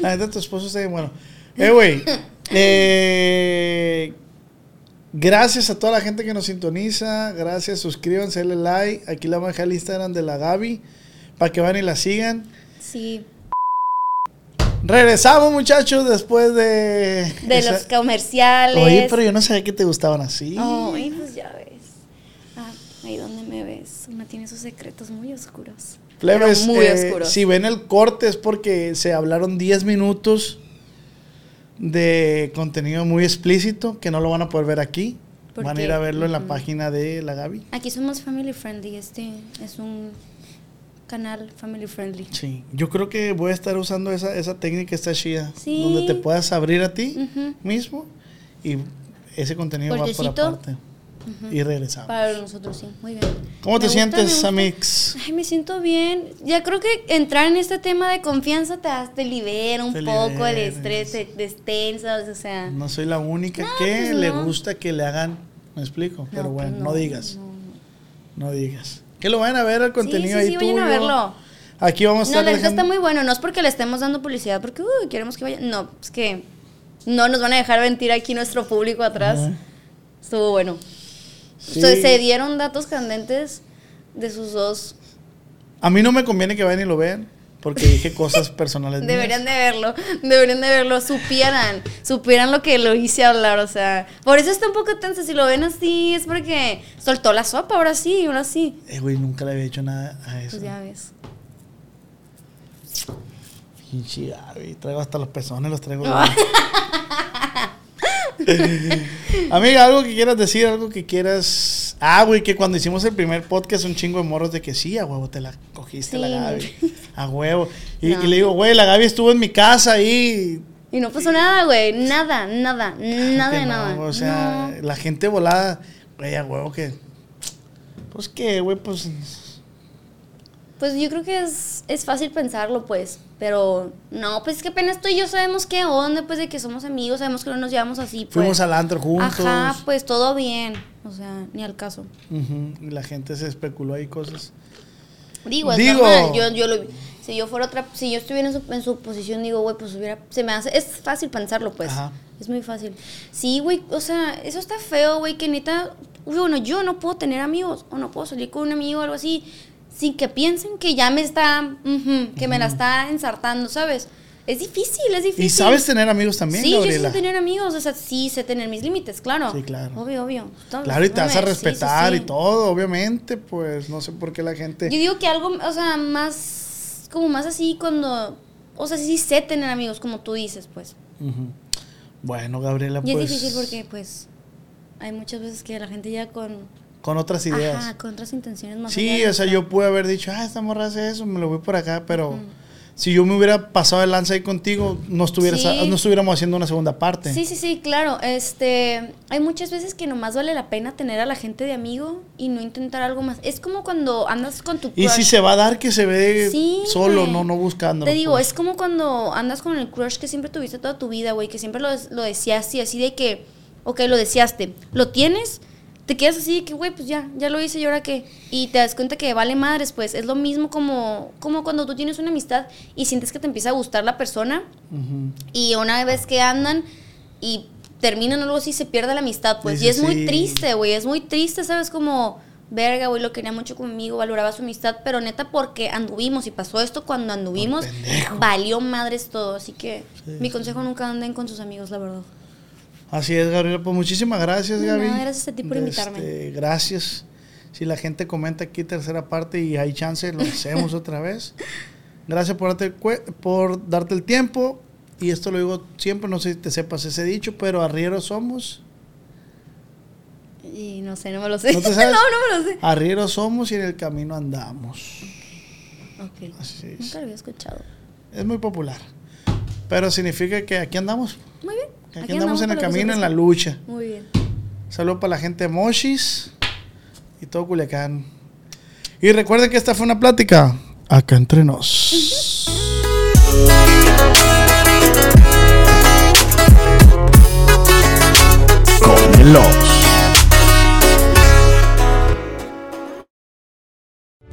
Speaker 2: La neta, tu esposo está bien bueno. Eh, güey. eh, Gracias a toda la gente que nos sintoniza. Gracias, suscríbanse, denle like. Aquí le vamos a dejar el Instagram de la Gaby para que van y la sigan.
Speaker 3: Sí,
Speaker 2: Regresamos, muchachos, después de.
Speaker 3: de
Speaker 2: esa-
Speaker 3: los comerciales.
Speaker 2: Oye, pero yo no sabía que te gustaban así.
Speaker 3: Ay, pues ya ves. Ah, ahí donde me ves. Una tiene sus secretos muy oscuros.
Speaker 2: Plebes,
Speaker 3: muy
Speaker 2: eh,
Speaker 3: oscuros.
Speaker 2: si ven el corte es porque se hablaron 10 minutos de contenido muy explícito que no lo van a poder ver aquí.
Speaker 3: ¿Por
Speaker 2: Van a ir a verlo en la página de la Gaby.
Speaker 3: Aquí somos family friendly. Este es un canal family friendly.
Speaker 2: Sí, yo creo que voy a estar usando esa, esa técnica, esta chida,
Speaker 3: Sí.
Speaker 2: donde te puedas abrir a ti
Speaker 3: Ujú.
Speaker 2: mismo y ese contenido va por aparte. Y regresamos.
Speaker 3: Para nosotros, sí. Muy bien.
Speaker 2: ¿Cómo te
Speaker 3: gusta,
Speaker 2: sientes. Amix?
Speaker 3: Ay, me siento bien. Ya creo que entrar en este tema de confianza te, te libera un
Speaker 2: Te
Speaker 3: poco el estrés, te destensas, o sea.
Speaker 2: No soy la única
Speaker 3: No,
Speaker 2: que
Speaker 3: pues
Speaker 2: le
Speaker 3: no.
Speaker 2: gusta que le hagan, me explico, pero
Speaker 3: no,
Speaker 2: bueno,
Speaker 3: pues
Speaker 2: no, digas,
Speaker 3: no,
Speaker 2: no digas. Que lo vayan a ver el contenido
Speaker 3: sí,
Speaker 2: ahí
Speaker 3: sí,
Speaker 2: tuyo.
Speaker 3: vayan a verlo.
Speaker 2: Aquí vamos a
Speaker 3: No,
Speaker 2: estar
Speaker 3: la neta
Speaker 2: dejando-
Speaker 3: está muy bueno. No es porque le estemos dando publicidad, porque uy, queremos que vayan. No, es que no nos van a dejar mentir aquí nuestro público atrás.
Speaker 2: Ajá.
Speaker 3: Estuvo bueno.
Speaker 2: Sí.
Speaker 3: Sea, se dieron datos candentes de sus dos.
Speaker 2: A mí no me conviene que vayan y lo vean, porque dije cosas personales mías.
Speaker 3: Deberían de verlo, deberían de verlo, supieran, supieran lo que lo hice hablar, o sea, por eso está un poco tenso, si lo ven así es porque soltó la sopa, ahora sí, ahora sí,
Speaker 2: Eh, güey, nunca le había hecho nada a eso.
Speaker 3: pues ya ves.
Speaker 2: Pinche Gaby, traigo hasta los pezones, los traigo. Amiga, algo que quieras decir, algo que quieras. Ah, güey, que cuando hicimos el primer podcast, un chingo de morros de que sí, a huevo, te la cogiste
Speaker 3: Sí.
Speaker 2: la Gaby. A huevo. Y,
Speaker 3: No.
Speaker 2: y le digo, güey, la Gaby estuvo en mi casa ahí.
Speaker 3: Y no pasó nada, güey, nada, nada, nada de
Speaker 2: no,
Speaker 3: nada.
Speaker 2: O sea,
Speaker 3: No.
Speaker 2: la gente volada, güey, a huevo que. Pues que, güey, pues.
Speaker 3: Pues yo creo que es, es fácil pensarlo, pues. Pero no, pues es que apenas tú y yo sabemos qué onda, pues de que somos amigos, sabemos que no nos llevamos así, pues.
Speaker 2: Fuimos al antro juntos.
Speaker 3: Ajá, pues todo bien. O sea, ni al caso.
Speaker 2: Ujú, Y la gente se especuló ahí cosas.
Speaker 3: Digo, es
Speaker 2: Digo-
Speaker 3: normal. Yo, yo lo, si yo fuera otra, si yo estuviera en su, en su posición, digo, güey, pues hubiera, se me hace, es fácil pensarlo, pues.
Speaker 2: Ajá.
Speaker 3: Es muy fácil. Sí, güey, o sea, eso está feo, güey, que neta, bueno, yo no puedo tener amigos o no puedo salir con un amigo o algo así sin que piensen que ya me está, que me la está ensartando, ¿sabes? Es difícil, es difícil.
Speaker 2: Y sabes tener amigos también,
Speaker 3: Sí, yo
Speaker 2: Gabriela.
Speaker 3: sé tener amigos, o sea, sí sé tener mis límites, claro.
Speaker 2: Sí, claro.
Speaker 3: Obvio, obvio. Todo-
Speaker 2: Claro, y te vas a
Speaker 3: sí, sí,
Speaker 2: respetar
Speaker 3: sí.
Speaker 2: y todo, obviamente, pues no sé por qué la gente...
Speaker 3: Yo digo que algo, o sea, más, como más así cuando, o sea, sí sé tener amigos, como tú dices, pues.
Speaker 2: Bueno, Gabriela,
Speaker 3: Y
Speaker 2: pues...
Speaker 3: es difícil porque, pues, hay muchas veces que la gente ya con,
Speaker 2: Con otras ideas.
Speaker 3: ajá, con otras intenciones más
Speaker 2: sí, o sea, yo pude haber dicho, ah, esta morra hace eso, me lo voy por acá, pero... Si yo me hubiera pasado de lanza ahí contigo, no, estuvieras,
Speaker 3: Sí.
Speaker 2: no estuviéramos haciendo una segunda parte.
Speaker 3: Sí, sí, sí, claro. Este, hay muchas veces que nomás vale la pena tener a la gente de amigo y no intentar algo más. Es como cuando andas con tu
Speaker 2: Y si
Speaker 3: crush.
Speaker 2: se va a dar, que se ve
Speaker 3: Sí,
Speaker 2: solo,
Speaker 3: güey.
Speaker 2: no, no buscando.
Speaker 3: Te digo, es como cuando andas con el crush que siempre tuviste toda tu vida, güey, que siempre lo, lo deseaste, así de que, ok, lo deseaste, lo tienes, te quedas así de que, güey, pues ya, ya lo hice y ahora qué. Y te das cuenta que vale madres, pues es lo mismo como, como cuando tú tienes una amistad y sientes que te empieza a gustar la persona y una vez que andan y terminan algo así, se pierde la amistad, pues. y es muy
Speaker 2: sí.
Speaker 3: triste, güey, es muy triste, ¿sabes? Como, verga, güey, lo quería mucho conmigo, valoraba su amistad, pero neta porque anduvimos y pasó esto cuando anduvimos, valió madres todo. Así que mi consejo nunca anden con sus amigos, la verdad.
Speaker 2: Así es, Gabriela. Pues muchísimas gracias,
Speaker 3: De
Speaker 2: Gaby.
Speaker 3: gracias a ti por invitarme.
Speaker 2: Este, gracias. Si la gente comenta aquí tercera parte y hay chance, lo hacemos otra vez. Gracias por darte, por darte el tiempo. Y esto lo digo siempre, no sé si te sepas ese dicho, pero arrieros somos.
Speaker 3: Y no sé, no me lo sé.
Speaker 2: ¿No te sabes?
Speaker 3: no, no me lo sé.
Speaker 2: Arrieros somos y en el camino andamos.
Speaker 3: Ok.
Speaker 2: Así es.
Speaker 3: Nunca lo había escuchado.
Speaker 2: Es muy popular. Pero significa que aquí andamos.
Speaker 3: Muy bien.
Speaker 2: Aquí, andamos, en el camino, en la lucha.
Speaker 3: Muy bien.
Speaker 2: Saludos para la gente de Mochis y todo Culiacán. Y recuerden que esta fue una plática acá entre nos. Con el